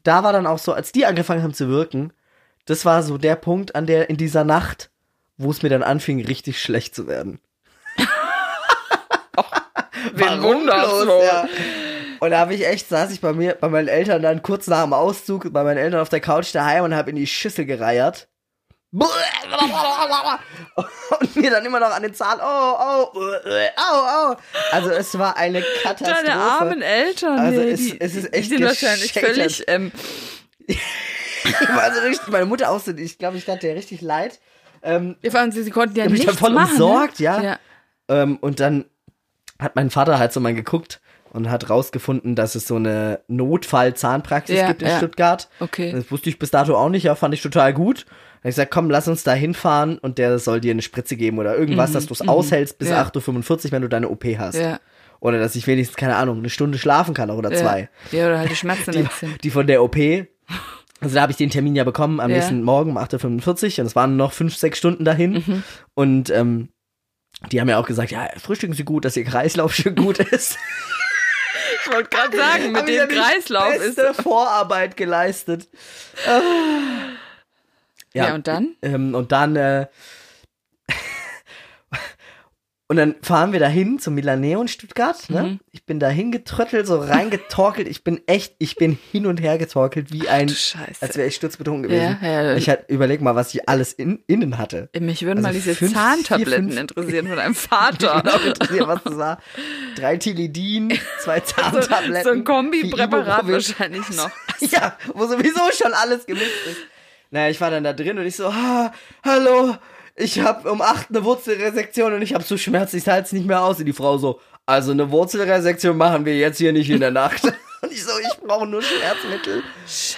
da war dann auch so, als die angefangen haben zu wirken, das war so der Punkt an der, in dieser Nacht, wo es mir dann anfing, richtig schlecht zu werden. Wen wohl? ja. Und da habe ich echt, saß ich bei mir, bei meinen Eltern dann kurz nach dem Auszug, bei meinen Eltern auf der Couch daheim und habe in die Schüssel gereiert. Und mir dann immer noch an den Zahn, oh, oh, oh, oh. Also es war eine Katastrophe. Deine armen Eltern, Also nee, es- die, es ist echt die sind wahrscheinlich völlig, ähm, also richtig, meine Mutter auch so, ich glaube, ich tat dir richtig leid. Ähm, waren, sie, sie konnten ja nichts dann voll machen. umsorgt, ne? ja. ja. Ähm, und dann hat mein Vater halt so mal geguckt und hat rausgefunden, dass es so eine Notfall-Zahnpraxis Ja, gibt in ja. Stuttgart. Okay. Das wusste ich bis dato auch nicht, ja, fand ich total gut. Da hab ich gesagt, komm, lass uns da hinfahren und der soll dir eine Spritze geben oder irgendwas, dass du es aushältst bis Mhm, Ja. 8.45 Uhr, wenn du deine OP hast. Ja. Oder dass ich wenigstens, keine Ahnung, eine Stunde schlafen kann oder zwei. Ja. oder halt die Schmerzen Die, die von der OP. Also da habe ich den Termin ja bekommen am nächsten Morgen um 8.45 Uhr und es waren noch fünf, sechs Stunden dahin. Mhm. Und ähm, die haben ja auch gesagt, ja, frühstücken Sie gut, dass Ihr Kreislauf schön gut ist. Ich wollte gerade sagen, mit ja dem Kreislauf ist. Vorarbeit geleistet. Ah. Ja, und dann? Ähm, und dann äh, und dann fahren wir dahin zum Milaneo in Stuttgart. Ne? Mhm. Ich bin da hingetröttelt, so reingetorkelt. Ich bin echt, ich bin hin und her getorkelt wie ein, du Scheiße. als wäre ich sturzbetrunken gewesen. Ja, ja. Ich halt, überleg mal, was ich alles in, innen hatte. Mich würden Also mal diese fünf, Zahntabletten vier, interessieren von deinem Vater. Genau, interessiert, was das war. Drei Tilidin, zwei so, Zahntabletten. so ein Kombipräparat wahrscheinlich noch. Ja, wo sowieso schon alles gemischt ist. Naja, ich war dann da drin und ich so, ah, hallo, ich hab um acht eine Wurzelresektion und ich hab so Schmerzen, ich halte es nicht mehr aus. Und die Frau so, also eine Wurzelresektion machen wir jetzt hier nicht in der Nacht. Und ich so, ich brauche nur Schmerzmittel.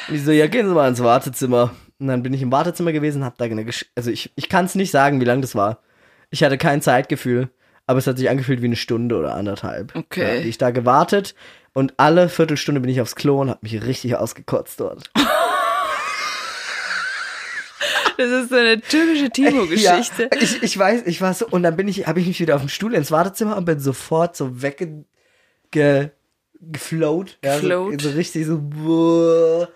Und ich so, ja, gehen Sie mal ins Wartezimmer. Und dann bin ich im Wartezimmer gewesen, hab da eine, Gesch also ich, ich kann es nicht sagen, wie lang das war. Ich hatte kein Zeitgefühl, aber es hat sich angefühlt wie eine Stunde oder anderthalb. Okay. Ja, ich da gewartet und alle Viertelstunde bin ich aufs Klo und hab mich richtig ausgekotzt dort. Das ist so eine typische Timo-Geschichte. Ja, ich, ich weiß, ich war so, und dann bin ich, habe ich mich wieder auf dem Stuhl ins Wartezimmer und bin sofort so wegge, ge, geflowt. Ja, so, so richtig so, buh,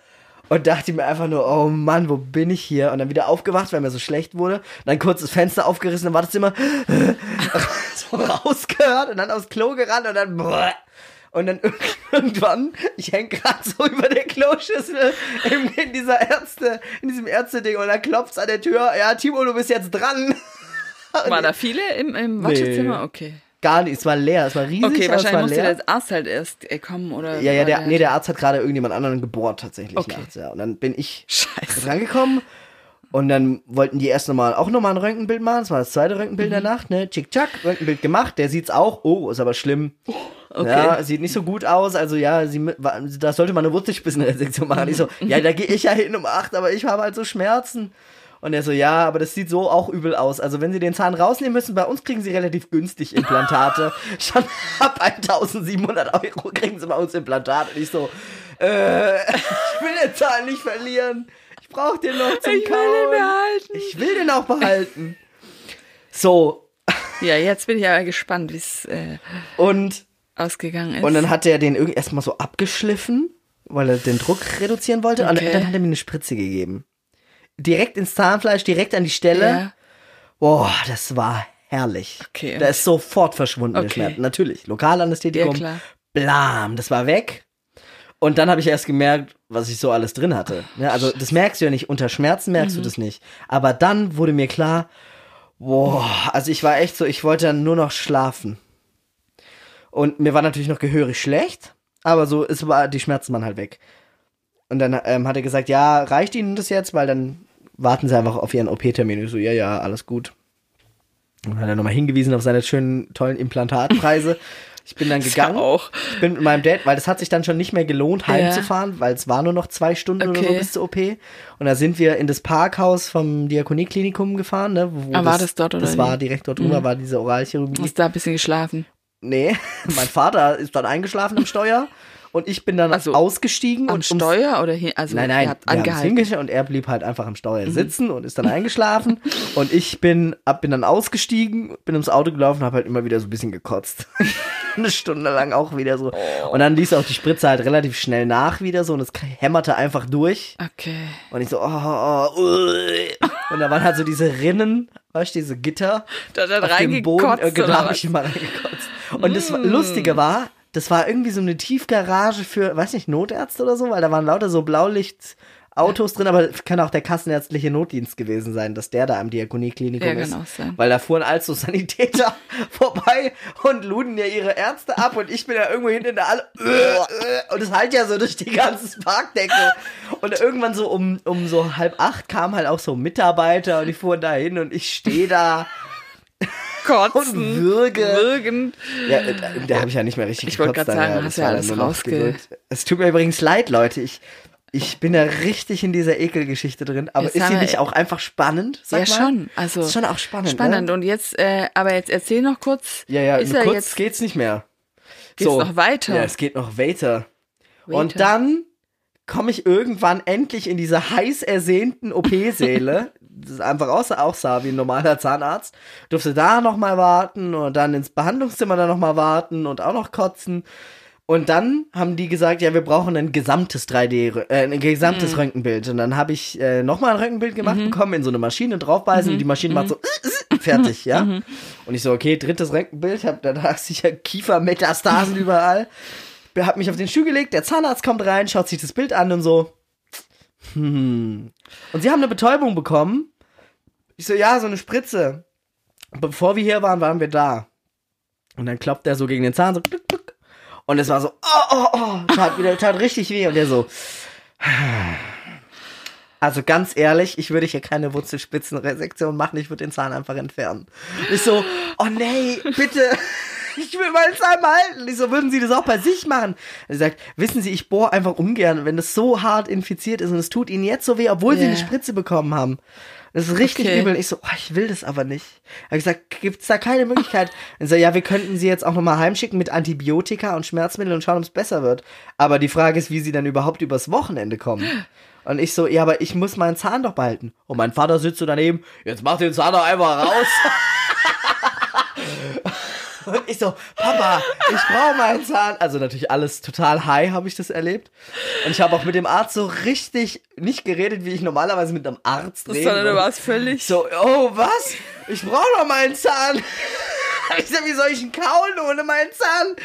und dachte mir einfach nur, oh Mann, wo bin ich hier? Und dann wieder aufgewacht, weil mir so schlecht wurde. Dann kurz das Fenster aufgerissen im Wartezimmer, so rausgehört und dann aufs Klo gerannt und dann, buh, und dann irgendwann, ich häng gerade so über der Kloschüssel in, in dieser Ärzte, in diesem Ärzteding und dann klopft's an der Tür. Ja, Timo, du bist jetzt dran. War da viele im, im Wartezimmer? Okay. Gar nicht, es war leer, es war riesig, Okay, wahrscheinlich war musste leer. der Arzt halt erst äh, kommen oder. ja, ja, der, nee, der Arzt hat gerade irgendjemand anderen gebohrt tatsächlich Okay. nachts, ja. Und dann bin ich Scheiße. rangekommen Und dann wollten die erst nochmal, auch nochmal ein Röntgenbild machen. Das war das zweite Röntgenbild der Nacht, ne? Tschick-tschack, Röntgenbild gemacht. Der sieht's auch. Oh, ist aber schlimm. Okay. Ja, sieht nicht so gut aus. Also ja, sie, da sollte man eine Wurzelspitzenresektion machen. Ich so, ja, da gehe ich ja hin um acht, aber ich habe halt so Schmerzen. Und er so, ja, aber das sieht so auch übel aus. Also wenn sie den Zahn rausnehmen müssen, bei uns kriegen sie relativ günstig Implantate. Schon ab 1700 Euro kriegen sie bei uns Implantate. Und ich so, äh, ich will den Zahn nicht verlieren. Ich brauche den noch zum Ich will Kauen. den behalten. Ich will den auch behalten. So, Ja, jetzt bin ich aber gespannt, wie es äh, und ausgegangen ist. Und dann hat er den irgendwie erstmal so abgeschliffen, weil er den Druck reduzieren wollte. Und Okay. dann hat er mir eine Spritze gegeben. Direkt ins Zahnfleisch, direkt an die Stelle. ja. Boah, das war herrlich. Okay. Da ist sofort verschwunden der Okay. Schmerz. Natürlich, Lokalanästhetikum. Ja, klar. Blam, das war weg. Und dann habe ich erst gemerkt, was ich so alles drin hatte. Ja, also das merkst du ja nicht. Unter Schmerzen merkst Mhm. du das nicht. Aber dann wurde mir klar, boah, also ich war echt so, ich wollte dann nur noch schlafen. Und mir war natürlich noch gehörig schlecht, aber so, es war, die Schmerzen waren halt weg. Und dann ähm, hat er gesagt, ja, reicht Ihnen das jetzt? Weil dann warten Sie einfach auf Ihren OP-Termin. Ich so, ja, ja, alles gut. Und dann hat er nochmal hingewiesen auf seine schönen, tollen Implantatpreise. Ich bin dann gegangen. auch. Ich bin mit meinem Dad, weil das hat sich dann schon nicht mehr gelohnt, Ja. heimzufahren, weil es war nur noch zwei Stunden oder so Okay. bis zur OP. Und da sind wir in das Parkhaus vom Diakonieklinikum gefahren, ne? Wo Ah, war das dort, oder Das wie? war direkt dort drüber, war diese Oralchirurgie. Hast da ein bisschen geschlafen. Nee, mein Vater ist dann eingeschlafen am Steuer und ich bin dann Also, ausgestiegen Am und Steuer oder hin, also Nein, nein, ihr habt wir haben's angehalten. Mhm. und er blieb halt einfach am Steuer sitzen und ist dann eingeschlafen und ich bin ab bin dann ausgestiegen, bin ums Auto gelaufen, habe halt immer wieder so ein bisschen gekotzt. Eine Stunde lang auch wieder so. Und dann ließ auch die Spritze halt relativ schnell nach wieder so und es hämmerte einfach durch Okay. und ich so oh, oh, oh, und da waren halt so diese Rinnen, weißt du, diese Gitter Da hat er auf dem Boden, reingekotzt, äh, genau, oder hab was? ich immer reingekotzt. Und das Lustige war, das war irgendwie so eine Tiefgarage für, weiß nicht, Notärzte oder so, weil da waren lauter so Blaulicht-Autos drin, aber kann auch der kassenärztliche Notdienst gewesen sein, dass der da am Diakonieklinikum Ja, ist. kann auch sein. Weil da fuhren also Sanitäter vorbei und luden ja ihre Ärzte ab und ich bin ja irgendwo hinten in der Halle und es halt ja so durch die ganze Parkdecke. Und irgendwann so um, um so halb acht kamen halt auch so Mitarbeiter und die fuhren da hin und ich stehe da Kotzen. und würge. Würgen. Ja, äh, da habe ich ja nicht mehr richtig Ich wollte dann, sagen, hast ja alles rausge-. Es tut mir übrigens leid, Leute. Ich, ich bin da richtig in dieser Ekelgeschichte drin. Aber Jetzt ist sie nicht auch einfach spannend? Sag ja, mal? schon. Also, ist schon auch spannend. Spannend. Ne? Und jetzt, äh, aber jetzt erzähl noch kurz. Ja, ja, ist nur kurz jetzt, geht's nicht mehr. Geht's noch weiter? Ja, es geht noch weiter. Weiter. Und dann komme ich irgendwann endlich in diese heiß ersehnten OP-Säle. das einfach aussah, auch sah wie ein normaler Zahnarzt. Durfte da nochmal warten und dann ins Behandlungszimmer dann nochmal warten und auch noch kotzen. Und dann haben die gesagt, ja, wir brauchen ein gesamtes 3D, äh, ein gesamtes Mhm. Röntgenbild. Und dann habe ich äh, nochmal ein Röntgenbild gemacht bekommen, in so eine Maschine draufbeißen und die Maschine macht so fertig, ja. Und ich so, okay, drittes Röntgenbild, hab danach sicher Kiefermetastasen überall. Hab mich auf den Stuhl gelegt, der Zahnarzt kommt rein, schaut sich das Bild an und so. Hm. Und sie haben eine Betäubung bekommen. Ich so, ja, so eine Spritze. Bevor wir hier waren, waren wir da. Und dann klopft er so gegen den Zahn, so. Und es war so, oh, oh, oh, tat wieder, tat richtig weh. Und der so, also ganz ehrlich, ich würde hier keine Wurzelspitzenresektion machen, ich würde den Zahn einfach entfernen. Ich so, oh nee, bitte, ich will meinen Zahn behalten. Ich so, würden Sie das auch bei sich machen? Er sagt, wissen Sie, ich bohre einfach ungern, wenn das so hart infiziert ist und es tut Ihnen jetzt so weh, obwohl Sie Ja. eine Spritze bekommen haben. Das ist richtig Okay. übel. Ich so, oh, ich will das aber nicht. Er hat gesagt, gibt's da keine Möglichkeit? Und so, ja, wir könnten sie jetzt auch nochmal heimschicken mit Antibiotika und Schmerzmitteln und schauen, ob es besser wird. Aber die Frage ist, wie sie dann überhaupt übers Wochenende kommen. Und ich so, ja, aber ich muss meinen Zahn doch behalten. Und mein Vater sitzt so daneben, jetzt mach den Zahn doch einfach raus. Und ich so, Papa, ich brauche meinen Zahn. Also natürlich alles total high habe ich das erlebt. Und ich habe auch mit dem Arzt so richtig nicht geredet, wie ich normalerweise mit einem Arzt rede. Sondern du warst völlig. So, oh, was? Ich brauche noch meinen Zahn. Ich sag, wie soll ich ihn kauen ohne meinen Zahn?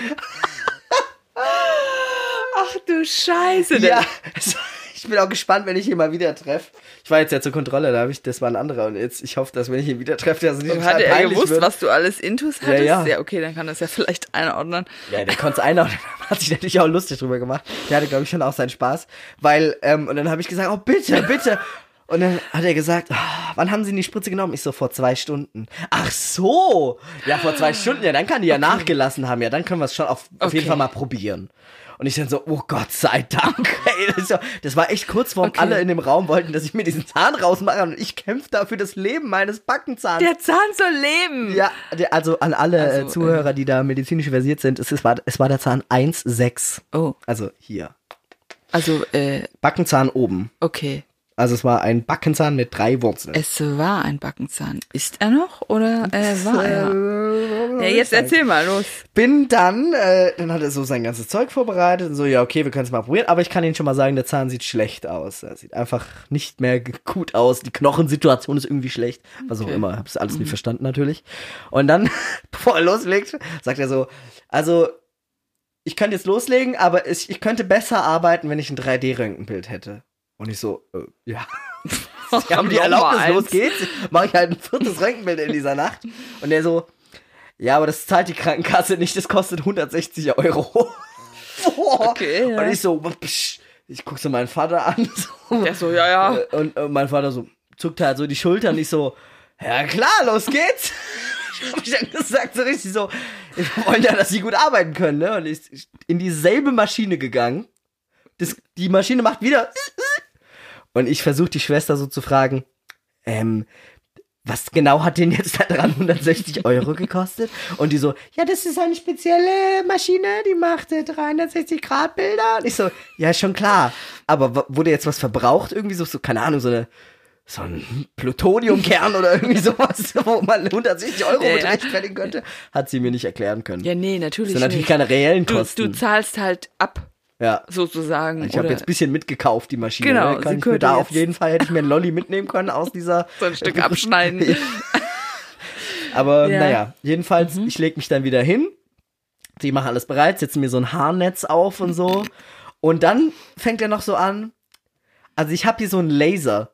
Ach du Scheiße. Ja, ich bin auch gespannt, wenn ich ihn mal wieder treffe. Ich war jetzt ja zur Kontrolle, da habe ich, das war ein anderer und jetzt, ich hoffe, dass wenn ich ihn wieder treffe, dass es nicht hatte er gewusst, wird. was du alles Intus hattest? ja. okay, dann kann das ja vielleicht einordnen. Ja, der konnte es einordnen, hat sich natürlich auch lustig drüber gemacht. Der hatte, glaube ich, schon auch seinen Spaß. Weil, ähm, und dann habe ich gesagt, oh bitte, bitte. Und dann hat er gesagt, ah, wann haben Sie die Spritze genommen? Ich so, vor zwei Stunden. Ach so. Ja, vor zwei Stunden. Ja, dann kann die ja nachgelassen haben. Ja, dann können wir es schon auf, auf jeden Okay. Fall mal probieren. Und ich dann so, oh Gott sei Dank. Ey, das, war echt kurz vorm Okay. alle in dem Raum wollten, dass ich mir diesen Zahn rausmache und ich kämpfe da für das Leben meines Backenzahns. Der Zahn soll leben. ja, also an alle Also, äh, Zuhörer, die da medizinisch versiert sind, es, ist, war, es war der Zahn 1,6. Oh, Also hier. also, äh, Backenzahn oben. okay. Also es war ein Backenzahn mit drei Wurzeln. Es war ein Backenzahn. Ist er noch oder äh, war er? Ja, jetzt erzähl mal, los. bin dann, äh, dann hat er so sein ganzes Zeug vorbereitet und so, ja, okay, wir können es mal probieren, aber ich kann Ihnen schon mal sagen, der Zahn sieht schlecht aus. Er sieht einfach nicht mehr gut aus. Die Knochensituation ist irgendwie schlecht. Was auch Okay. immer. Hab's alles nicht verstanden natürlich. Und dann, bevor er loslegt, sagt er so, also, ich könnte jetzt loslegen, aber ich, ich könnte besser arbeiten, wenn ich ein 3D-Röntgenbild hätte. Und ich so, äh, ja. Sie haben die Erlaubnis, los geht's. Mache ich halt ein viertes Röntgenbild in dieser Nacht. Und der so, ja, aber das zahlt die Krankenkasse nicht, das kostet 160 Euro. Okay, ja. Und ich so, psch, ich guck so meinen Vater an. So. Der so, ja, ja. Äh, Und äh, mein Vater so, zuckt halt so die Schultern. Ich so, ja klar, los geht's. hab ich dann gesagt, so richtig so, wir wollen ja, dass sie gut arbeiten können, ne? Und ich ich in dieselbe Maschine gegangen. Das, die Maschine macht wieder. Und ich versuche die Schwester so zu fragen, ähm, was genau hat denn jetzt da dran 160 Euro gekostet? Und die so, ja, das ist eine spezielle Maschine, die macht äh, 360 Grad Bilder. Und ich so, ja, schon klar. Aber wurde jetzt was verbraucht? Irgendwie so, so keine Ahnung, so eine, so ein Plutoniumkern oder irgendwie sowas, wo man 160 Euro Ja, mit rechtfertigen könnte? Hat sie mir nicht erklären können. Ja, nee, natürlich das sind natürlich nicht. keine reellen Du, Kosten. du zahlst halt ab, ja. sozusagen. Ich habe jetzt ein bisschen mitgekauft, die Maschine. Genau, ne? Kann ich mir da auf jeden Fall, hätte ich mir einen Lolli mitnehmen können aus dieser. so ein Stück abschneiden. Aber Ja. Mhm. naja, jedenfalls, ich leg mich dann wieder hin. Die machen alles bereit, setzen mir so ein Haarnetz auf und so. Und dann fängt er noch so an. Also ich habe hier so einen Laser.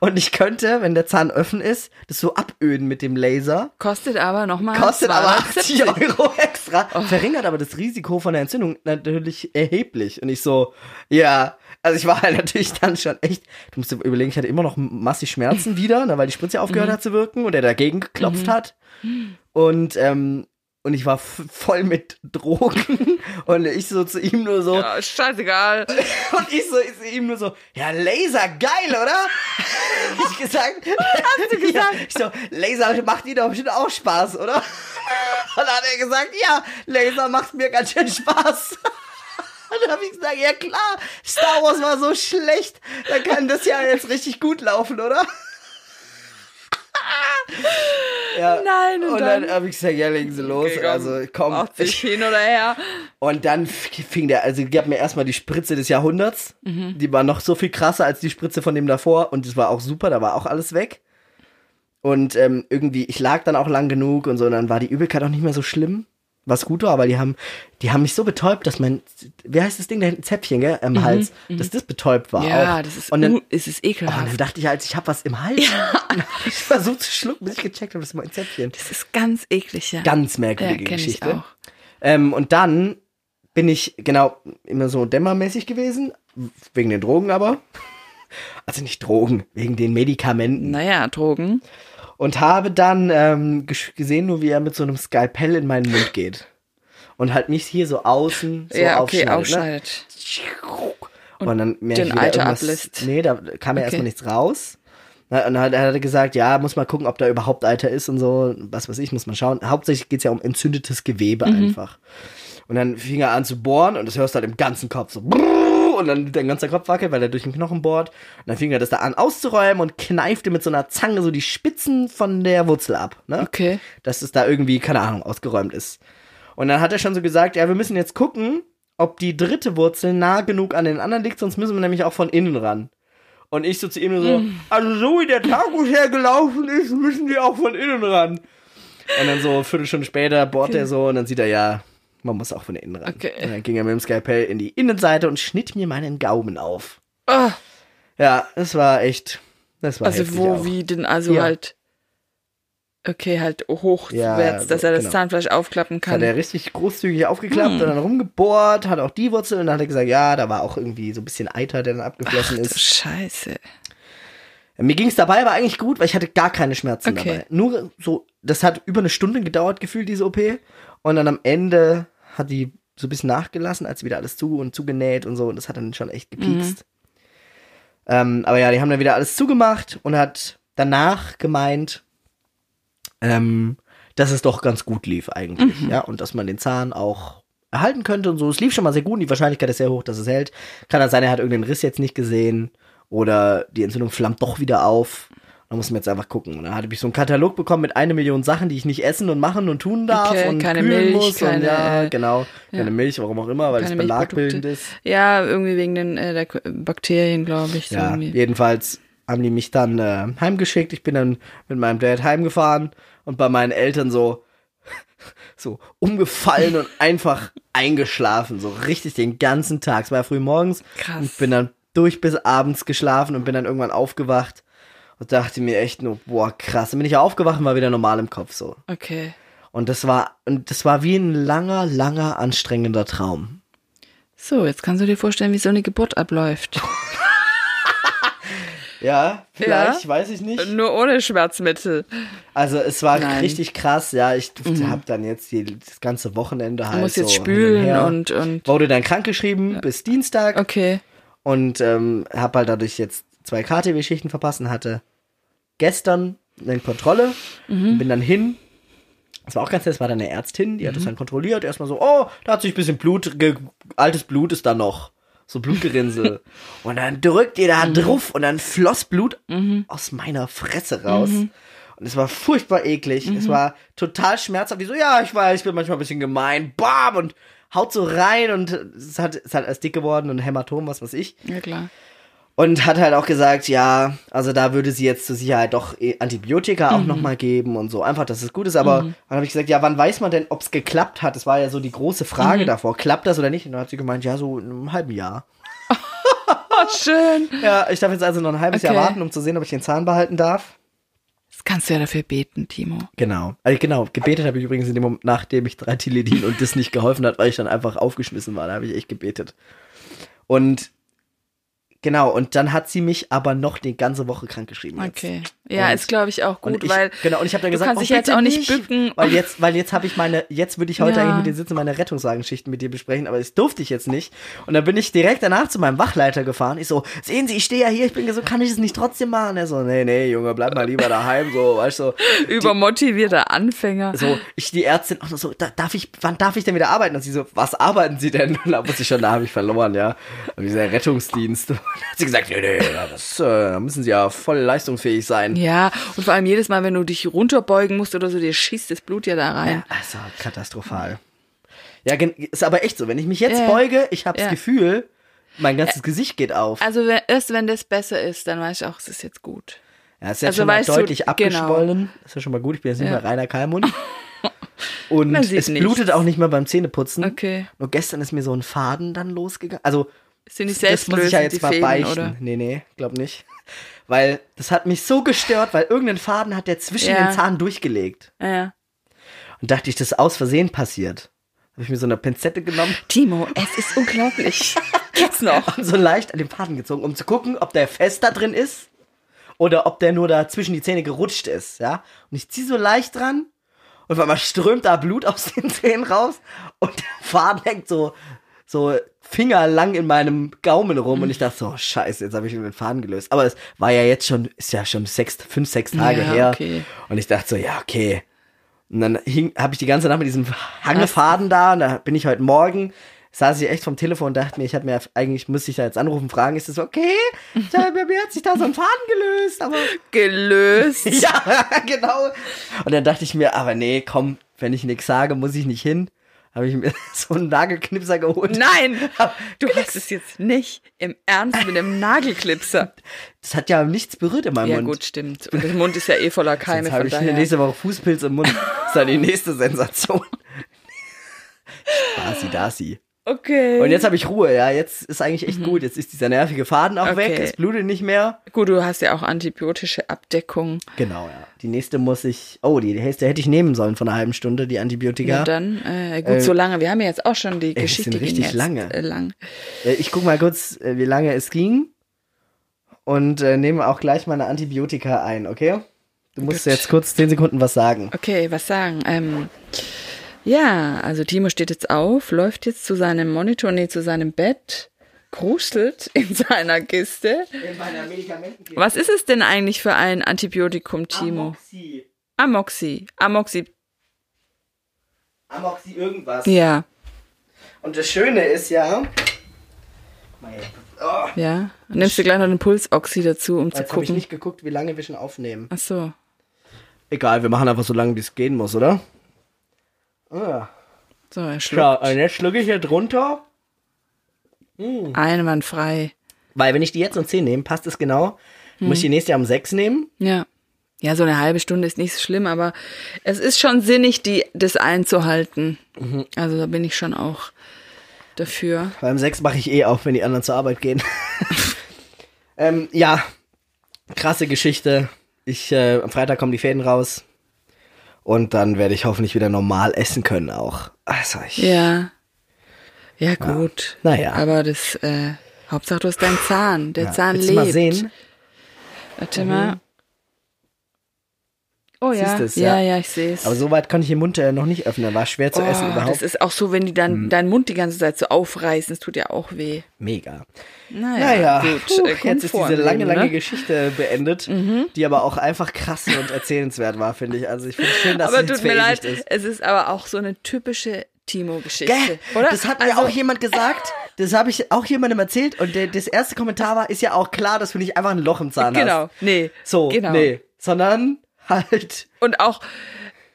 Und ich könnte, wenn der Zahn offen ist, das so aböden mit dem Laser. Kostet aber nochmal Kostet aber 80 270. Euro extra. Oh. Verringert aber das Risiko von der Entzündung natürlich erheblich. Und ich so, ja. Also ich war halt natürlich dann schon echt, du musst dir überlegen, ich hatte immer noch massig Schmerzen wieder, ne, weil die Spritze aufgehört hat zu wirken und er dagegen geklopft hat. Und, ähm, und ich war voll mit Drogen und ich so zu ihm nur so, Ja, scheißegal. und ich so, ich zu ihm nur so, ja, Laser, geil, oder? Ich gesagt. Hast du gesagt? Ja, ich so, Laser macht dir doch bestimmt auch Spaß, oder? Und dann hat er gesagt, ja, Laser macht mir ganz schön Spaß. Und dann habe ich gesagt, ja klar, Star Wars war so schlecht, dann kann das ja jetzt richtig gut laufen, oder? Ja. Nein, und und dann, dann? habe ich gesagt, ja, legen Sie los. Okay, komm, also komm, 80 hin oder her. und dann fing der, also gab mir erstmal die Spritze des Jahrhunderts. Die war noch so viel krasser als die Spritze von dem davor. Und das war auch super, da war auch alles weg. Und ähm, irgendwie, ich lag dann auch lang genug und so, und dann war die Übelkeit auch nicht mehr so schlimm. Was gut war, aber die haben, die haben mich so betäubt, dass mein, wie heißt das Ding da hinten, Zäpfchen, gell, im Hals, dass das betäubt war Ja, auch. das ist, und dann, uh, es ist oh, ekelhaft. dann dachte ich halt, ich hab was im Hals. Hab ich versucht zu schlucken, bis ich gecheckt habe, das ist mein Zäpfchen. Das ist ganz eklig, ja. Ganz ja, merkwürdige ich Geschichte. auch. Ähm, und dann bin ich genau immer so dämmermäßig gewesen, wegen den Drogen aber. Also nicht Drogen, wegen den Medikamenten. Naja, Drogen. Und habe dann ähm, gesehen, nur wie er mit so einem Skalpell in meinen Mund geht. Und halt mich hier so außen so ja, okay, aufschneidet. Ne? Und, dann merke den ich wieder Eiter irgendwas. ablässt. Nee, da kam ja Okay. erstmal nichts raus. Und dann hat er gesagt, ja, muss mal gucken, ob da überhaupt Eiter ist und so. Was weiß ich, muss man schauen. Hauptsächlich geht's ja um entzündetes Gewebe Mhm. einfach. Und dann fing er an zu bohren und das hörst du halt im ganzen Kopf so. brrrr, Und dann dein ganzer Kopf wackelt, weil er durch den Knochen bohrt. Und dann fing er das da an auszuräumen und kneifte mit so einer Zange so die Spitzen von der Wurzel ab. Ne? Okay. Dass es da irgendwie, keine Ahnung, ausgeräumt ist. Und dann hat er schon so gesagt, ja, wir müssen jetzt gucken, ob die dritte Wurzel nah genug an den anderen liegt, sonst müssen wir nämlich auch von innen ran. Und ich so zu ihm so, also so wie der Tagus hergelaufen ist, müssen die auch von innen ran. Und dann so eine Viertelstunde später bohrt er so und dann sieht er, ja, man muss auch von innen ran. Okay. Und dann ging er mit dem Skalpell in die Innenseite und schnitt mir meinen Gaumen auf. Ah, Ja, das war echt, das war also wo, auch. wie denn, also Hier. halt, okay, halt hochwärts, Ja, dass er das genau. Zahnfleisch aufklappen Das hat kann. er richtig großzügig aufgeklappt Hm. und dann rumgebohrt, hat auch die Wurzel und dann hat er gesagt, ja, da war auch irgendwie so ein bisschen Eiter, der dann abgeflossen Ach, ist. Scheiße. Mir ging es dabei aber eigentlich gut, weil ich hatte gar keine Schmerzen Okay. dabei. Nur so, das hat über eine Stunde gedauert, gefühlt, diese OP. Und dann am Ende hat die so ein bisschen nachgelassen, als wieder alles zu und zugenäht und so. Und das hat dann schon echt gepiekst. Ähm, aber ja, die haben dann wieder alles zugemacht und hat danach gemeint, ähm, dass es doch ganz gut lief eigentlich, ja, und dass man den Zahn auch erhalten könnte und so. Es lief schon mal sehr gut und die Wahrscheinlichkeit ist sehr hoch, dass es hält. Kann dann sein, er hat irgendeinen Riss jetzt nicht gesehen oder die Entzündung flammt doch wieder auf. Da muss man jetzt einfach gucken. Und dann hatte ich so einen Katalog bekommen mit eine Million Sachen, die ich nicht essen und machen und tun darf Okay, und keine kühlen Milch, muss keine, und ja, äh, genau, keine Milch, warum auch immer, weil es belagbildend ist. Ja, irgendwie wegen den äh, der Bakterien, glaube ich. So Ja, irgendwie. jedenfalls haben die mich dann äh, heimgeschickt. Ich bin dann mit meinem Dad heimgefahren und bei meinen Eltern so so umgefallen und einfach eingeschlafen, so richtig den ganzen Tag. Es war ja früh morgens Krass. und bin dann durch bis abends geschlafen und bin dann irgendwann aufgewacht und dachte mir echt nur, boah, krass. Dann bin ich aufgewacht und war wieder normal im Kopf so. Okay. Und das war und das war wie ein langer, langer anstrengender Traum. So, jetzt kannst du dir vorstellen, wie so eine Geburt abläuft. Ja, vielleicht, Ja. weiß ich nicht. Nur ohne Schmerzmittel. Also es war Nein. richtig krass, ja. Ich durfte, hab dann jetzt die, das ganze Wochenende halt Du musst so jetzt spülen und, und. wurde dann krankgeschrieben bis Dienstag Okay. und ähm, habe halt dadurch jetzt zwei KTW-Schichten verpasst und hatte gestern eine Kontrolle Mhm. bin dann hin. Das war auch ganz nett, das war dann eine Ärztin, die hat das Mhm. dann kontrolliert. Erstmal so, oh, da hat sich ein bisschen Blut, ge altes Blut ist da noch. So Blutgerinnsel. und dann drückt ihr da Mhm. drauf und dann floss Blut aus meiner Fresse raus. Mhm. Und es war furchtbar eklig. Es war total schmerzhaft. Die so, ja, ich weiß, ich bin manchmal ein bisschen gemein. Bam! Und haut so rein und es hat, es hat erst dick geworden und Hämatom, was weiß ich. Ja, klar. Und hat halt auch gesagt, ja, also da würde sie jetzt zur Sicherheit doch eh Antibiotika auch nochmal geben und so. Einfach, dass es gut ist. Aber dann habe ich gesagt, ja, wann weiß man denn, ob es geklappt hat? Das war ja so die große Frage davor. Klappt das oder nicht? Und dann hat sie gemeint, ja, so in einem halben Jahr. Oh, schön. Ja, ich darf jetzt also noch ein halbes Okay. Jahr warten, um zu sehen, ob ich den Zahn behalten darf. Das kannst du ja dafür beten, Timo. Genau. Also genau, gebetet habe ich übrigens in dem Moment, nachdem ich drei Tilidin und das nicht geholfen hat, weil ich dann einfach aufgeschmissen war. Da habe ich echt gebetet. Und genau, und dann hat sie mich aber noch die ganze Woche krank geschrieben. Jetzt. Okay. Ja, Und- ist, glaube ich, auch gut, ich, weil genau, und ich habe dann du gesagt, kannst oh, dich jetzt auch nicht bücken. Weil jetzt, weil jetzt habe ich meine, jetzt würde ich heute Ja. eigentlich mit dir sitzen, meine Rettungswagenschichten mit dir besprechen, aber das durfte ich jetzt nicht. Und dann bin ich direkt danach zu meinem Wachleiter gefahren. Ich so, sehen Sie, ich stehe ja hier, ich bin so, kann ich es nicht trotzdem machen? Er so, nee, nee, Junge, bleib mal lieber daheim, so, weißt du, so. übermotivierter Anfänger. So, ich die Ärztin auch so, da, darf ich, wann darf ich denn wieder arbeiten? Und sie so, was arbeiten Sie denn? Und da wusste ich schon, da habe ich verloren, ja. Und dieser Rettungsdienst. Hat sie gesagt, nee, nee, das, äh, da müssen Sie ja voll leistungsfähig sein. Ja, und vor allem jedes Mal, wenn du dich runterbeugen musst oder so, dir schießt das Blut ja da rein. Also, katastrophal. Ja, ist aber echt so. Wenn ich mich jetzt Ja. beuge, ich habe das Ja. Gefühl, mein ganzes Gesicht geht auf. Also wenn, erst wenn das besser ist, dann weiß ich auch, es ist jetzt gut. Ja, ist jetzt also schon mal weißt du, deutlich genau. abgeschwollen. Ist ja schon mal gut. Ich bin jetzt nicht Ja. mehr reiner Kalmund. Und es nichts. blutet auch nicht mehr beim Zähneputzen. Okay. Nur gestern ist mir so ein Faden dann losgegangen. Also, Sind nicht das muss ich ja jetzt die mal Fäden, beichten. oder? Nee, nee, glaub nicht. Weil das hat mich so gestört, weil irgendein Faden hat der zwischen Ja. den Zahn durchgelegt. Ja. Und dachte ich, das ist aus Versehen passiert. Habe ich mir so eine Pinzette genommen Timo, es ist unglaublich. Geht's noch? und so leicht an den Faden gezogen, um zu gucken, ob der fest da drin ist oder ob der nur da zwischen die Zähne gerutscht ist, ja. Und ich ziehe so leicht dran und auf einmal strömt da Blut aus den Zähnen raus und der Faden hängt so, so fingerlang in meinem Gaumen rum und ich dachte so, scheiße, jetzt habe ich den Faden gelöst. Aber es war ja jetzt schon, ist ja schon sechs, fünf, sechs Tage Ja, her. okay. Und ich dachte so, ja, okay. Und dann hing, habe ich die ganze Nacht mit diesem Hangefaden da und da bin ich heute Morgen, saß ich echt vom Telefon und dachte mir, ich habe mir eigentlich, müsste ich da jetzt anrufen, fragen, ist das okay? Da, mir, mir hat sich da so ein Faden gelöst, aber Gelöst. ja, genau. Und dann dachte ich mir, aber nee, komm, wenn ich nichts sage, muss ich nicht hin. Habe ich mir so einen Nagelknipser geholt. Nein, du hast es jetzt nicht im Ernst mit einem Nagelklipser. Das hat ja nichts berührt in meinem Ja Mund. gut, stimmt. Und der Mund ist ja eh voller Keime, Jetzt habe von ich daher. nächste Woche Fußpilz im Mund. Das ist dann die nächste Sensation. Spasi dasi. Okay. Und jetzt habe ich Ruhe, ja. Jetzt ist eigentlich echt gut. Jetzt ist dieser nervige Faden auch weg. Mhm. Okay. Es blutet nicht mehr. Gut, du hast ja auch antibiotische Abdeckung. Genau, ja. Die nächste muss ich. Oh, die nächste hätte ich nehmen sollen von einer halben Stunde, die Antibiotika. Ja. dann, äh, gut, so lange. Wir haben ja jetzt auch schon die das Geschichte sind richtig jetzt, lange. Äh, lang. Äh, Ich guck mal kurz, äh, wie lange es ging. und äh, nehme auch gleich meine Antibiotika ein, okay? Du musst Gut. jetzt kurz 10 Sekunden was sagen. Okay, was sagen? Ähm, ja, also Timo steht jetzt auf, läuft jetzt zu seinem Monitor, nee, zu seinem Bett, krustelt in seiner Kiste. In meiner Medikamentenkiste. Was ist es denn eigentlich für ein Antibiotikum, Timo? Amoxi. Amoxi. Amoxi irgendwas. Ja, Und das Schöne ist ja. Oh, ja. Nimmst du gleich noch den Pulsoxy dazu, um zu jetzt habe ich gucken. nicht geguckt, wie lange wir schon aufnehmen. Ach so. Egal, wir machen einfach so lange, wie es gehen muss, oder? Ah. So, er Schau, schluckt. und jetzt schlucke ich hier drunter. Einwandfrei. Weil wenn ich die jetzt um 10 nehme, passt es genau. Muss ich die nächste um 6 nehmen? Ja. Ja, so eine halbe Stunde ist nicht so schlimm, aber es ist schon sinnig, die, das einzuhalten. Mhm. Also da bin ich schon auch dafür. Beim 6 mache ich eh auf, wenn die anderen zur Arbeit gehen. ähm, ja, krasse Geschichte. Ich, äh, am Freitag kommen die Fäden raus. Und dann werde ich hoffentlich wieder normal essen können auch. Also ich, Ja. Ja, gut. Naja. Aber das, äh, Hauptsache du hast deinen Zahn. Der ja. Zahn Willst lebt. mal sehen? Warte mal. Oh ja. Siehst ja, ja. ja, ich sehe es. Aber so weit konnte ich den Mund äh, noch nicht öffnen. War schwer zu essen Oh, überhaupt. das ist auch so, wenn die dann deinen Mund die ganze Zeit so aufreißen, das tut ja auch weh. Mega. Naja, Naja, gut. puh, äh, jetzt ist diese lange, lange ne? Mhm. Geschichte beendet, die aber auch einfach krass und erzählenswert war, finde ich. Also ich finde es schön, dass Aber es tut mir leid, ist. es ist aber auch so eine typische Timo-Geschichte. Oder? Das hat mir Also- auch jemand gesagt. Das habe ich auch jemandem erzählt. Und der, das erste Kommentar war, ist ja auch klar, dass du nicht einfach ein Loch im Zahn Genau, hast. nee. So, genau. nee. Sondern halt. Und auch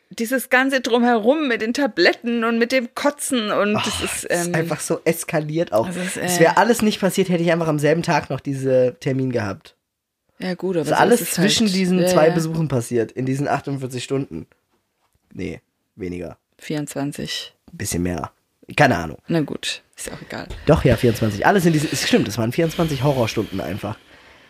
dieses ganze Drumherum mit den Tabletten und mit dem Kotzen und das ist, Es ist ähm, einfach so eskaliert auch. ist, äh, Es wäre alles nicht passiert, hätte ich einfach am selben Tag noch diese Termin gehabt. ja gut, aber Das ist so alles es zwischen halt. diesen ja, zwei ja. Besuchen passiert. In diesen 48 Stunden. Nee, weniger. 24. Ein bisschen mehr. Keine Ahnung. Na gut, ist auch egal. Doch, ja, 24. Alles in diesen. Es stimmt, es waren 24 Horrorstunden einfach.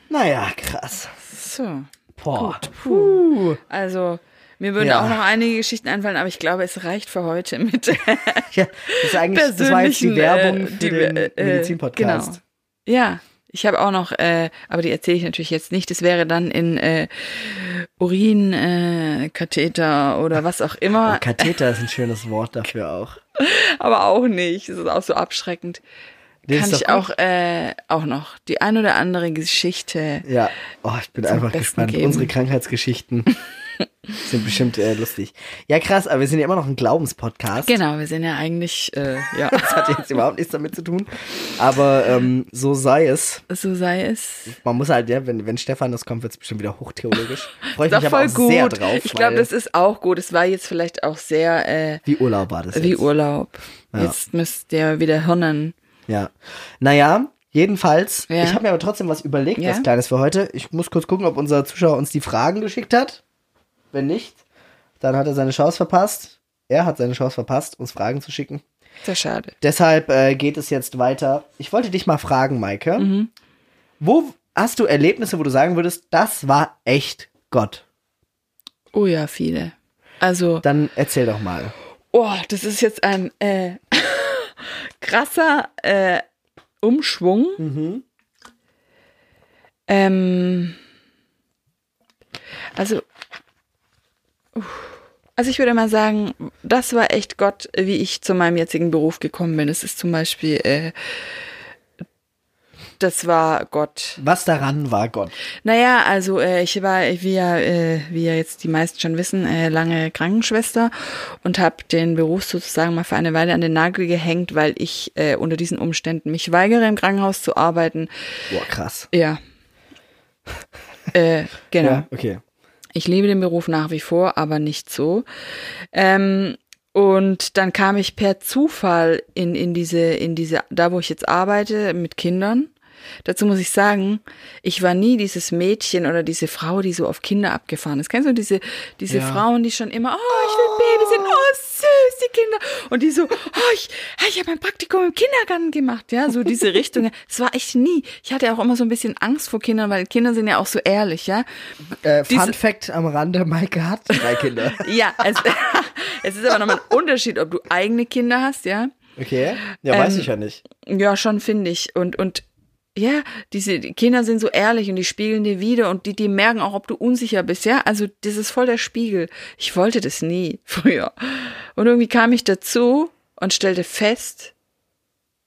Naja, krass. So. Boah. Puh. Also, mir würden Ja. auch noch einige Geschichten einfallen, aber ich glaube, es reicht für heute mit Ja, das ist eigentlich das war jetzt die persönlichen, Werbung äh, für die- den äh, Medizin-Podcast. Genau. Ja, ich habe auch noch, äh, aber die erzähle ich natürlich jetzt nicht. Das wäre dann in äh, Urinkatheter äh, Katheter oder was auch immer, Katheter ist ein schönes Wort dafür auch. aber auch nicht. Das ist auch so abschreckend. Das Kann ich auch äh, auch noch die ein oder andere Geschichte. Ja, oh, ich bin einfach Besten gespannt. geben. Unsere Krankheitsgeschichten sind bestimmt äh, lustig. Ja, krass, aber wir sind ja immer noch ein Glaubenspodcast. Genau, wir sind ja eigentlich, äh, ja, Das hat jetzt überhaupt nichts damit zu tun. Aber ähm, so sei es. so sei es. Man muss halt, ja, wenn, wenn Stefan das kommt, wird es bestimmt wieder hochtheologisch. Freue ich mich aber voll auch sehr gut. drauf. ich glaube, das ist auch gut. Es war jetzt vielleicht auch sehr äh, Wie Urlaub war das wie jetzt. Urlaub. Ja. Jetzt müsst ihr wieder hirnen. Ja. Naja, jedenfalls, Ja. ich habe mir aber trotzdem was überlegt, Ja. was Kleines für heute. Ich muss kurz gucken, ob unser Zuschauer uns die Fragen geschickt hat. Wenn nicht, dann hat er seine Chance verpasst. Er hat seine Chance verpasst, uns Fragen zu schicken. Sehr schade. Deshalb äh, geht es jetzt weiter. Ich wollte dich mal fragen, Maike. Mhm. Wo hast du Erlebnisse, wo du sagen würdest, das war echt Gott? Oh ja, viele. Also, Dann erzähl doch mal. oh, das ist jetzt ein äh, krasser äh, Umschwung. Mhm. Ähm, also, also ich würde mal sagen, das war echt Gott, wie ich zu meinem jetzigen Beruf gekommen bin. Es ist zum Beispiel, äh, das war Gott. Was daran war Gott? Naja, also äh, ich war, wie ja, äh, wie ja jetzt die meisten schon wissen, äh, lange Krankenschwester und habe den Beruf sozusagen mal für eine Weile an den Nagel gehängt, weil ich äh, unter diesen Umständen mich weigere, im Krankenhaus zu arbeiten. Boah, krass. Ja. äh, genau. Ja, okay. Ich liebe den Beruf nach wie vor, aber nicht so. Ähm, und dann kam ich per Zufall in, in diese, in diese, da wo ich jetzt arbeite, mit Kindern. Dazu muss ich sagen, ich war nie dieses Mädchen oder diese Frau, die so auf Kinder abgefahren ist. Kennst du diese, diese Ja. Frauen, die schon immer, oh, ich will Babysitten, oh, süß, die Kinder. Und die so, oh, ich, ich habe mein Praktikum im Kindergarten gemacht. Ja, so diese Richtung. Das war ich nie. Ich hatte auch immer so ein bisschen Angst vor Kindern, weil Kinder sind ja auch so ehrlich, ja. Äh, Fun Diese- Fact am Rande, Maike hat drei Kinder. Ja, es, es ist aber nochmal ein Unterschied, ob du eigene Kinder hast, ja. Okay. Ja, weiß Ähm, ich ja nicht. Ja, schon finde ich. Und, und ja, diese die Kinder sind so ehrlich und die spiegeln dir wieder und die, die merken auch, ob du unsicher bist, ja. Also das ist voll der Spiegel. Ich wollte das nie früher. Und irgendwie kam ich dazu und stellte fest,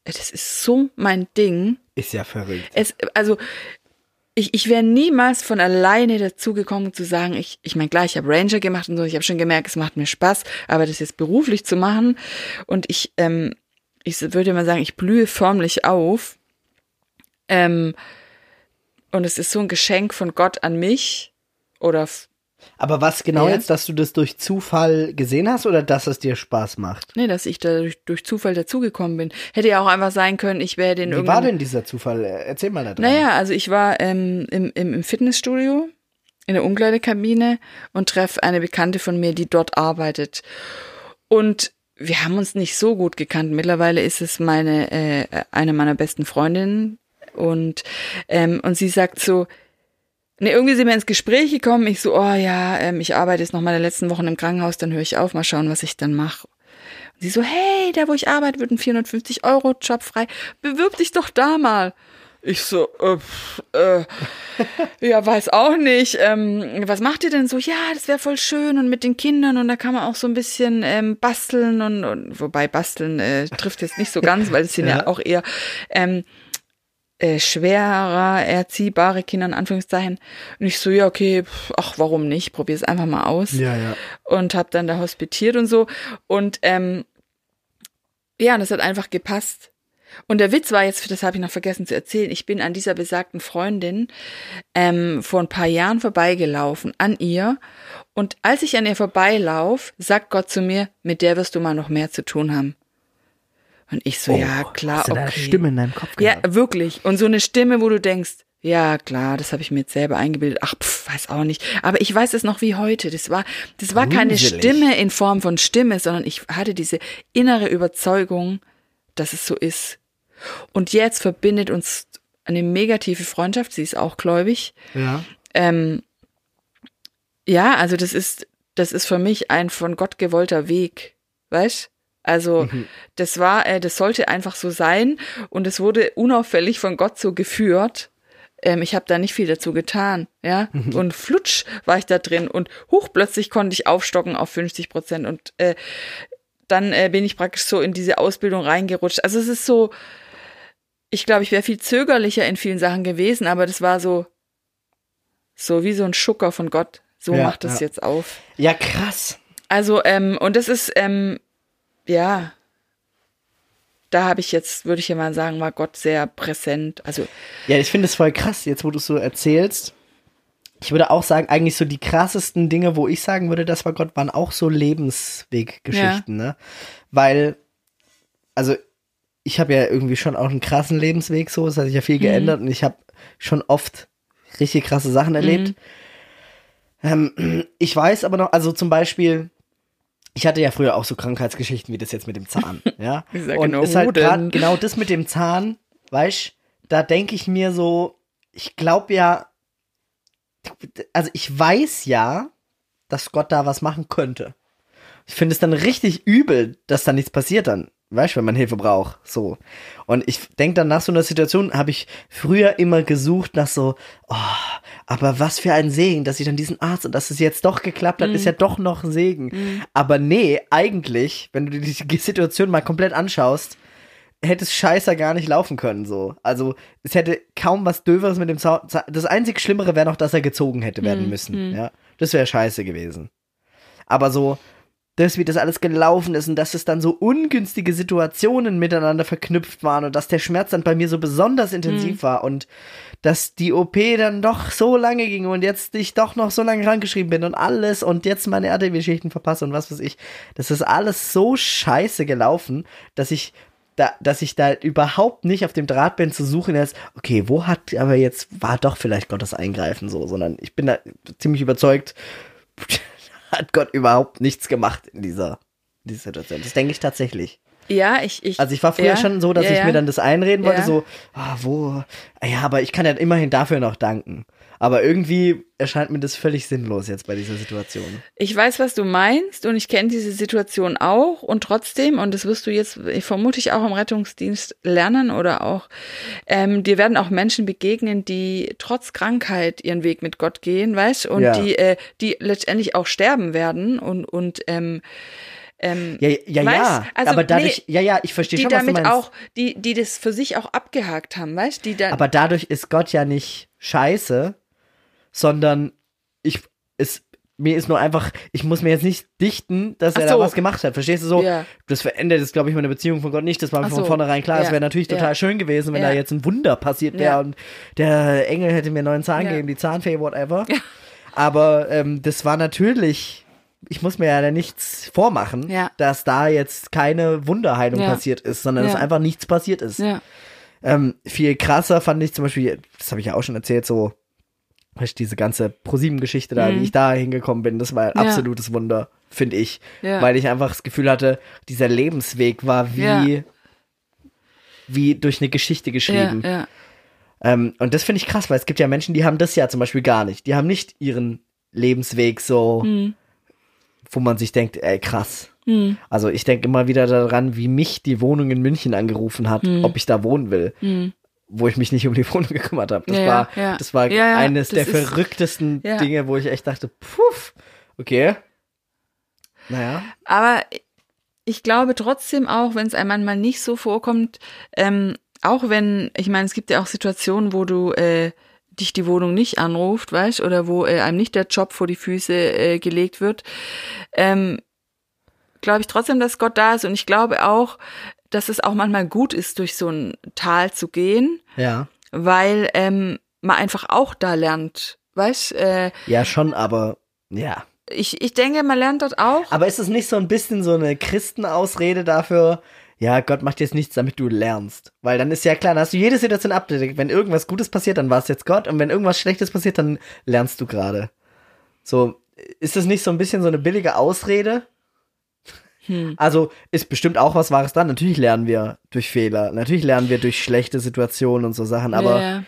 das ist so mein Ding. Ist ja verrückt. Es, also ich, ich wäre niemals von alleine dazu gekommen zu sagen, ich, ich meine, klar, ich habe Ranger gemacht und so, ich habe schon gemerkt, es macht mir Spaß, aber das jetzt beruflich zu machen und ich, ähm, ich würde mal sagen, ich blühe förmlich auf. Ähm, und es ist so ein Geschenk von Gott an mich oder Aber was genau Ja. jetzt, dass du das durch Zufall gesehen hast oder dass es dir Spaß macht? nee, dass ich da durch, durch Zufall dazugekommen bin. Hätte ja auch einfach sein können, ich wäre den Wie irgendwann. war denn dieser Zufall? Erzähl mal da dran. Naja, also ich war ähm, im, im, im Fitnessstudio in der Umkleidekabine und treffe eine Bekannte von mir, die dort arbeitet. Und wir haben uns nicht so gut gekannt. Mittlerweile ist es meine äh, eine meiner besten Freundinnen und ähm, und sie sagt so, ne, irgendwie sind wir ins Gespräch gekommen. Ich so, oh ja, ähm, ich arbeite jetzt noch meine letzten Wochen im Krankenhaus, dann höre ich auf, mal schauen, was ich dann mache. Und sie so, hey, da wo ich arbeite, wird ein 450 Euro Job frei. Bewirb dich doch da mal. Ich so, äh, äh, ja, weiß auch nicht. Ähm, was macht ihr denn so? Ja, das wäre voll schön und mit den Kindern und da kann man auch so ein bisschen ähm, basteln und, und wobei basteln äh, trifft jetzt nicht so ganz, weil es sind ja. Ja. auch eher ähm, äh, schwerer erziehbare Kinder in Anführungszeichen. Und ich so, ja, okay, pff, ach, warum nicht? Probier es einfach mal aus Ja, ja. und habe dann da hospitiert und so. Und ähm, ja, und das hat einfach gepasst. Und der Witz war jetzt, das habe ich noch vergessen zu erzählen, ich bin an dieser besagten Freundin ähm, vor ein paar Jahren vorbeigelaufen, an ihr. Und als ich an ihr vorbeilauf, sagt Gott zu mir, mit der wirst du mal noch mehr zu tun haben. Und ich so, ja, klar, Oh, Hast du da eine okay. Stimme in deinem Kopf Ja, gehabt? wirklich. Und so eine Stimme, wo du denkst, ja, klar, das habe ich mir jetzt selber eingebildet. Ach, pf, weiß auch nicht. Aber ich weiß es noch wie heute. Das war, das war keine. Stimme in Form von Stimme, sondern ich hatte diese innere Überzeugung, dass es so ist. Und jetzt verbindet uns eine negative Freundschaft. Sie ist auch gläubig. Ja. Ähm, ja, also das ist, das ist für mich ein von Gott gewollter Weg, weißt? Also das war, äh, das sollte einfach so sein und es wurde unauffällig von Gott so geführt. Ähm, ich habe da nicht viel dazu getan, ja. Und flutsch war ich da drin und hoch plötzlich konnte ich aufstocken auf 50 Prozent und äh, dann äh, bin ich praktisch so in diese Ausbildung reingerutscht. Also es ist so, ich glaube, ich wäre viel zögerlicher in vielen Sachen gewesen, aber das war so, so wie so ein Schucker von Gott. So Ja, macht es ja. jetzt auf. Ja, krass. Also, ähm, und das ist, ähm, ja, da habe ich jetzt, würde ich ja mal sagen, war Gott sehr präsent. Also, Ja, ich finde es voll krass, jetzt wo du es so erzählst. Ich würde auch sagen, eigentlich so die krassesten Dinge, wo ich sagen würde, das war Gott, waren auch so Lebensweggeschichten, ne? Weil, also, ich habe ja irgendwie schon auch einen krassen Lebensweg so, es hat sich ja viel geändert und ich habe schon oft richtig krasse Sachen erlebt. Ähm, ich weiß aber noch, also zum Beispiel, ich hatte ja früher auch so Krankheitsgeschichten wie das jetzt mit dem Zahn, ja. Ich sag und genau, ist halt grad genau das mit dem Zahn, weißt, da denke ich mir so, ich glaube ja, also ich weiß ja, dass Gott da was machen könnte. Ich finde es dann richtig übel, dass da nichts passiert dann. Weißt du, wenn man Hilfe braucht. So. Und ich denke dann nach so einer Situation habe ich früher immer gesucht nach so, oh, aber was für ein Segen, dass ich dann diesen Arzt und dass es jetzt doch geklappt hat, ist ja doch noch ein Segen. Aber nee, eigentlich, wenn du dir die Situation mal komplett anschaust, hätte es scheißer gar nicht laufen können, so. Also, es hätte kaum was Döveres mit dem Zaun. Das einzig Schlimmere wäre noch, dass er gezogen hätte werden müssen, ja. Das wäre scheiße gewesen. Aber so, das, wie das alles gelaufen ist und dass es dann so ungünstige Situationen miteinander verknüpft waren und dass der Schmerz dann bei mir so besonders intensiv war und dass die OP dann doch so lange ging und jetzt ich doch noch so lange krankgeschrieben bin und alles und jetzt meine RTW-Schichten verpasse und was weiß ich. Das ist alles so scheiße gelaufen, dass ich da, dass ich da überhaupt nicht auf dem Draht bin zu suchen jetzt, okay, wo hat aber jetzt, war doch vielleicht Gottes Eingreifen so, sondern ich bin da ziemlich überzeugt, hat Gott überhaupt nichts gemacht in dieser, in dieser Situation. Das denke ich tatsächlich. Ja, ich, ich. Also ich war früher ja, schon so, dass ja, ich mir dann das einreden wollte, so, ah, wo, ja, aber ich kann ja immerhin dafür noch danken. Aber irgendwie erscheint mir das völlig sinnlos jetzt bei dieser Situation. Ich weiß, was du meinst und ich kenne diese Situation auch und trotzdem, und das wirst du jetzt ich vermute ich auch im Rettungsdienst lernen oder auch, ähm, dir werden auch Menschen begegnen, die trotz Krankheit ihren Weg mit Gott gehen, weißt und Ja. die, äh, die letztendlich auch sterben werden und, und ähm, ähm, Ja, ja, Weißt, ja. also, aber dadurch, ja, ja, ich verstehe schon, was du damit meinst. auch, die, die das für sich auch abgehakt haben, weißt die dann. aber dadurch ist Gott ja nicht scheiße, sondern ich, es, mir ist nur einfach, ich muss mir jetzt nicht dichten, dass Ach er so. da was gemacht hat. Verstehst du so? Ja. Das verändert jetzt, glaube ich, meine Beziehung von Gott nicht. Das war mir Ach von so. vornherein klar. Es Ja. wäre natürlich total schön gewesen, wenn da jetzt ein Wunder passiert wäre und der Engel hätte mir einen neuen Zahn gegeben, die Zahnfee, whatever. Aber ähm, das war natürlich, ich muss mir ja da nichts vormachen, dass da jetzt keine Wunderheilung passiert ist, sondern dass einfach nichts passiert ist. Ähm, viel krasser fand ich zum Beispiel, das habe ich ja auch schon erzählt, so weißt, diese ganze ProSieben-Geschichte da, Mhm. wie ich da hingekommen bin, das war ein Ja. absolutes Wunder, finde ich. Ja. Weil ich einfach das Gefühl hatte, dieser Lebensweg war wie, Ja. wie durch eine Geschichte geschrieben. Ähm, und das finde ich krass, weil es gibt ja Menschen, die haben das ja zum Beispiel gar nicht. Die haben nicht ihren Lebensweg so, Hm. wo man sich denkt, ey, krass. Also ich denke immer wieder daran, wie mich die Wohnung in München angerufen hat, Hm. ob ich da wohnen will. Wo ich mich nicht um die Wohnung gekümmert habe. Das Ja, war, ja. das war Ja, eines das der verrücktesten. Dinge, wo ich echt dachte, puff, okay. Naja. Aber ich glaube trotzdem auch, wenn es einem manchmal nicht so vorkommt, ähm, auch wenn, ich meine, es gibt ja auch Situationen, wo du äh, dich die Wohnung nicht anruft, weißt, oder wo äh, einem nicht der Job vor die Füße äh, gelegt wird, ähm, glaube ich trotzdem, dass Gott da ist und ich glaube auch, dass es auch manchmal gut ist, durch so ein Tal zu gehen, Ja. weil ähm, man einfach auch da lernt, weißt, äh, Ja, schon, aber ja. ich, ich denke, man lernt dort auch. Aber ist es nicht so ein bisschen so eine Christenausrede dafür, ja, Gott macht jetzt nichts, damit du lernst? Weil dann ist ja klar, dann hast du jede Situation abgedeckt. Wenn irgendwas Gutes passiert, dann war es jetzt Gott. Und wenn irgendwas Schlechtes passiert, dann lernst du gerade. So, ist das nicht so ein bisschen so eine billige Ausrede? Hm. Also ist bestimmt auch was Wahres dran. Natürlich lernen wir durch Fehler. Natürlich lernen wir durch schlechte Situationen und so Sachen. Aber ja, ja.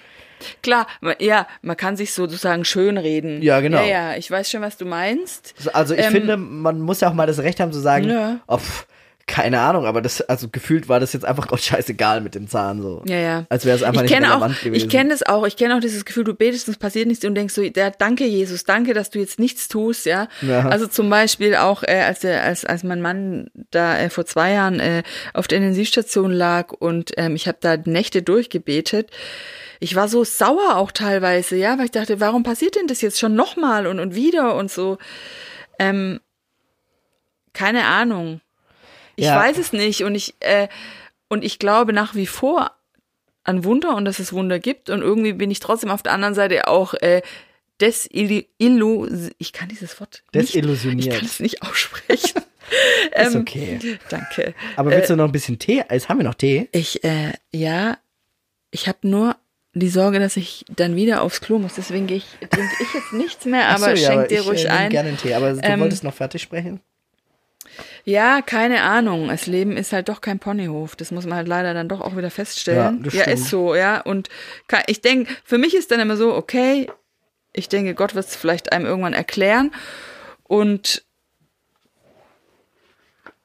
Klar, ja, man kann sich sozusagen schönreden. Ja, genau. Ja, ja, ich weiß schon, was du meinst. Also ich Ähm, finde, man muss ja auch mal das Recht haben zu sagen, Ja. oh, pff, keine Ahnung, aber das, also gefühlt war das jetzt einfach Gott scheißegal mit dem Zahn so. Ja, ja. Als wäre es einfach ich nicht kenne auch, relevant gewesen. ich kenne das auch. Ich kenne auch dieses Gefühl, du betest und es passiert nichts und denkst so, ja, danke Jesus, danke, dass du jetzt nichts tust, ja. Ja. Also zum Beispiel auch, äh, als der, als als mein Mann da äh, vor zwei Jahren äh, auf der Intensivstation lag und ähm, ich habe da Nächte durchgebetet. Ich war so sauer auch teilweise, ja, weil ich dachte, warum passiert denn das jetzt schon nochmal und und wieder und so. Ähm, keine Ahnung. Ich Ja. weiß es nicht und ich äh, und ich glaube nach wie vor an Wunder und dass es Wunder gibt und irgendwie bin ich trotzdem auf der anderen Seite auch äh, desillu ich kann dieses Wort nicht, Desillusioniert. ich kann es nicht aussprechen. Ist Ähm, okay. Danke. Aber willst du noch ein bisschen Tee? Jetzt haben wir noch Tee. Ich äh, ja, ich habe nur die Sorge, dass ich dann wieder aufs Klo muss. Deswegen gehe ich, trinke ich jetzt nichts mehr, aber so, ja, schenk dir ich, ruhig äh, nehm ein. gerne einen Tee. Aber du Ähm, wolltest noch fertig sprechen? Ja, keine Ahnung. Das Leben ist halt doch kein Ponyhof. Das muss man halt leider dann doch auch wieder feststellen. Ja, das ja stimmt. ist so, ja. Und ich denke, für mich ist dann immer so, okay, ich denke, Gott wird es vielleicht einem irgendwann erklären. Und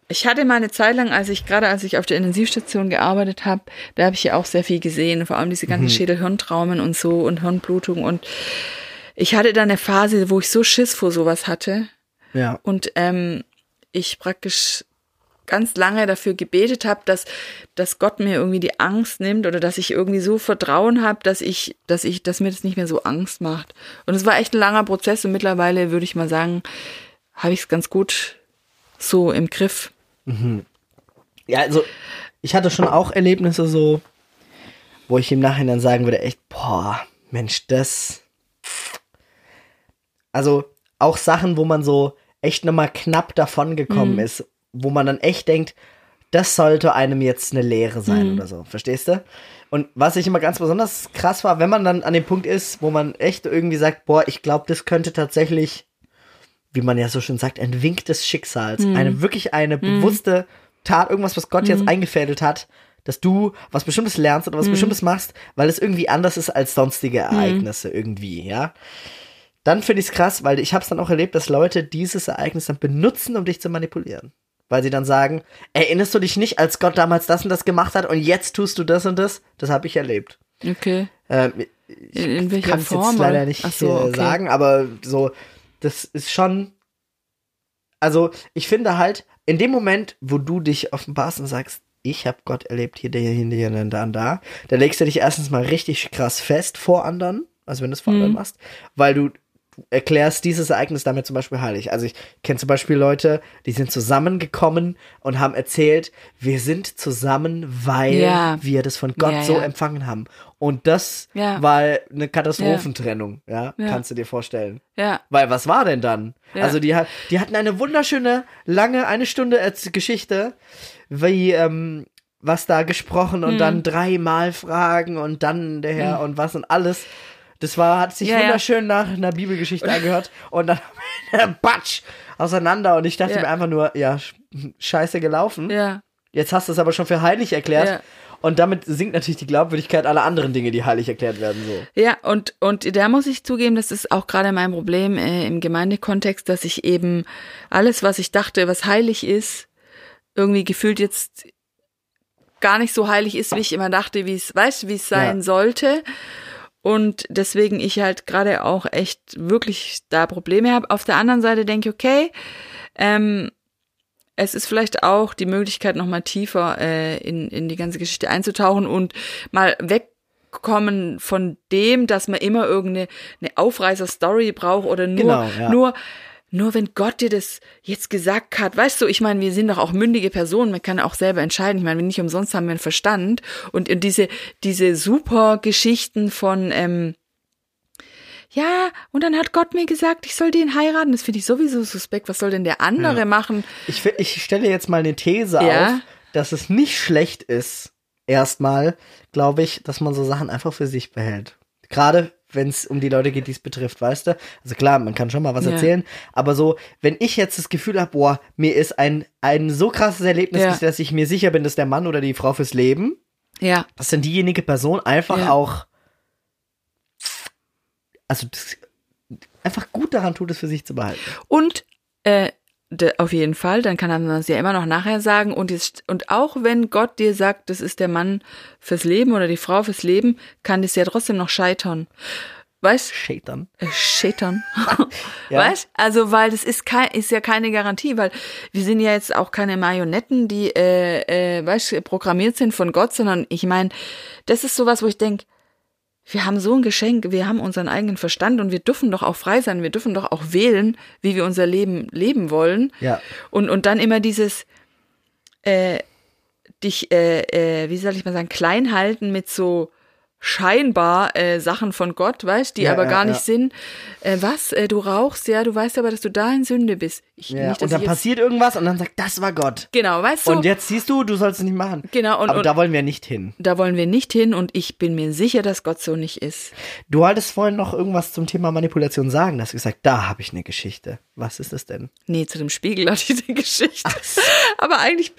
ich hatte mal eine Zeit lang, als ich gerade als ich auf der Intensivstation gearbeitet habe, da habe ich ja auch sehr viel gesehen, vor allem diese ganzen Schädel-Hirntraumen und so und Hirnblutung und ich hatte da eine Phase, wo ich so Schiss vor sowas hatte Ja. und ähm, ich praktisch ganz lange dafür gebetet habe, dass, dass Gott mir irgendwie die Angst nimmt oder dass ich irgendwie so Vertrauen habe, dass ich, dass ich, dass mir das nicht mehr so Angst macht. Und es war echt ein langer Prozess und mittlerweile würde ich mal sagen, habe ich es ganz gut so im Griff. Ja, also ich hatte schon auch Erlebnisse so, wo ich im Nachhinein sagen würde, echt, boah, Mensch, das. Also auch Sachen, wo man so echt nochmal knapp davon gekommen ist, wo man dann echt denkt, das sollte einem jetzt eine Lehre sein oder so, verstehst du? Und was ich immer ganz besonders krass war, wenn man dann an dem Punkt ist, wo man echt irgendwie sagt, boah, ich glaube, das könnte tatsächlich, wie man ja so schön sagt, ein Wink des Schicksals, eine wirklich eine bewusste Tat, irgendwas, was Gott Mhm. jetzt eingefädelt hat, dass du was Bestimmtes lernst oder was Mhm. Bestimmtes machst, weil es irgendwie anders ist als sonstige Ereignisse irgendwie, ja. Dann finde ich es krass, weil ich habe es dann auch erlebt, dass Leute dieses Ereignis dann benutzen, um dich zu manipulieren. Weil sie dann sagen, erinnerst du dich nicht, als Gott damals das und das gemacht hat und jetzt tust du das und das? Das habe ich erlebt. Okay. Ähm, In, in welcher kann es Form? jetzt leider nicht so, okay. sagen, aber so, das ist schon. Also, ich finde halt, in dem Moment, wo du dich offenbarst und sagst, ich habe Gott erlebt, hier, der, hier, hier, hier, da und da, da legst du dich erstens mal richtig krass fest vor anderen, also wenn du es vor Mhm. anderen machst, weil du erklärst dieses Ereignis damit zum Beispiel heilig. Also ich kenne zum Beispiel Leute, die sind zusammengekommen und haben erzählt, wir sind zusammen, weil Ja. wir das von Gott Ja, so ja. empfangen haben. Und das war eine Katastrophentrennung, ja. Kannst du dir vorstellen. Ja. Weil was war denn dann? Also die, hat, die hatten eine wunderschöne, lange, eine Stunde Geschichte, wie, ähm, was da gesprochen und Hm. dann dreimal Fragen und dann der Herr und was und alles. Das war, hat sich Ja, ja. wunderschön nach einer Bibelgeschichte angehört und dann Batsch auseinander und ich dachte Ja. mir einfach nur, ja, sch- scheiße gelaufen. Ja. Jetzt hast du es aber schon für heilig erklärt. Ja. Und damit sinkt natürlich die Glaubwürdigkeit aller anderen Dinge, die heilig erklärt werden. So. Ja, und, und da muss ich zugeben, das ist auch gerade mein Problem äh, im Gemeindekontext, dass ich eben alles, was ich dachte, was heilig ist, irgendwie gefühlt jetzt gar nicht so heilig ist, wie ich immer dachte, wie es, weißt wie es sein Ja. sollte. Und deswegen ich halt gerade auch echt wirklich da Probleme habe. Auf der anderen Seite denke ich, okay, ähm, es ist vielleicht auch die Möglichkeit, nochmal tiefer äh, in, in die ganze Geschichte einzutauchen und mal wegkommen von dem, dass man immer irgendeine eine Aufreißer-Story braucht oder nur, Genau, ja. nur, nur wenn Gott dir das jetzt gesagt hat, weißt du, ich meine, wir sind doch auch mündige Personen, man kann auch selber entscheiden. Ich meine, nicht umsonst haben wir einen Verstand und, und diese, diese super Geschichten von, ähm, ja, und dann hat Gott mir gesagt, ich soll den heiraten. Das finde ich sowieso suspekt. Was soll denn der andere Ja. machen? Ich, ich stelle jetzt mal eine These Ja. auf, dass es nicht schlecht ist, erstmal, glaube ich, dass man so Sachen einfach für sich behält. Gerade wenn es um die Leute geht, die es betrifft, weißt du? Also klar, man kann schon mal was Ja. erzählen, aber so, wenn ich jetzt das Gefühl habe, boah, mir ist ein, ein so krasses Erlebnis, Ja. dass ich mir sicher bin, dass der Mann oder die Frau fürs Leben, Ja, dass dann diejenige Person einfach Ja. auch, also das, einfach gut daran tut, es für sich zu behalten. Und äh, auf jeden Fall, dann kann man das ja immer noch nachher sagen. Und, jetzt, und auch wenn Gott dir sagt, das ist der Mann fürs Leben oder die Frau fürs Leben, kann das ja trotzdem noch scheitern. Weißt Scheitern. äh, scheitern. Ja. Weißt? Also, weil das ist kein, ist ja keine Garantie, weil wir sind ja jetzt auch keine Marionetten, die, äh, äh, weißt, programmiert sind von Gott, sondern ich meine, das ist sowas, wo ich denk wir haben so ein Geschenk, wir haben unseren eigenen Verstand und wir dürfen doch auch frei sein, wir dürfen doch auch wählen, wie wir unser Leben leben wollen. Ja. Und, und dann immer dieses, äh, dich, äh, äh, wie soll ich mal sagen, klein halten mit so scheinbar äh, Sachen von Gott, weißt, die Ja, aber ja, gar nicht ja. sind. Äh, was? Äh, du rauchst, ja, du weißt aber, dass du da in Sünde bist. Ich, Ja, nicht, und dann passiert irgendwas und dann sagt, das war Gott. Genau, weißt du? Und jetzt siehst du, du sollst es nicht machen. Genau, und- Aber und- da wollen wir nicht hin. da wollen wir nicht hin und ich bin mir sicher, dass Gott so nicht ist. Du wolltest vorhin noch irgendwas zum Thema Manipulation sagen. Da hast du gesagt, da habe ich eine Geschichte. Was ist das denn? Nee, zu dem Spiegel hatte ich die Geschichte. Aber eigentlich,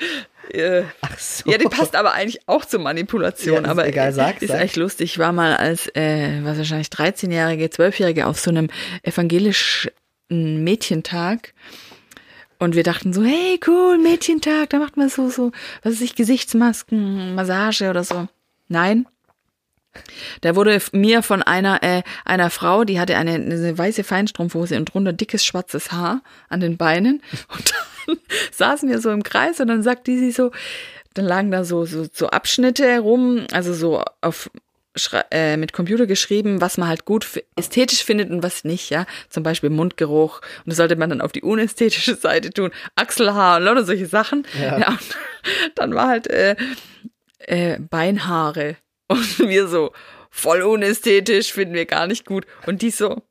äh, Ach so. ja, die passt aber eigentlich auch zur Manipulation. Ja, aber egal, sag, ist sag. echt lustig. Ich war mal als, äh, was wahrscheinlich 13-Jährige, 12-Jährige auf so einem evangelischen Mädchentag. Und wir dachten so, hey, cool, Mädchentag, da macht man so, so, was weiß ich, Gesichtsmasken, Massage oder so. Nein. Da wurde mir von einer, äh, einer Frau, die hatte eine, eine weiße Feinstrumpfhose und drunter dickes schwarzes Haar an den Beinen. Und dann saßen wir so im Kreis und dann sagte sie so, dann lagen da so, so, so Abschnitte rum, also so auf äh, mit Computer geschrieben, was man halt gut ästhetisch findet und was nicht, ja. Zum Beispiel Mundgeruch. Und das sollte man dann auf die unästhetische Seite tun. Achselhaar und lauter solche Sachen. Ja. Ja. und dann war halt äh, äh, Beinhaare. Und wir so, voll unästhetisch, finden wir gar nicht gut. Und die so,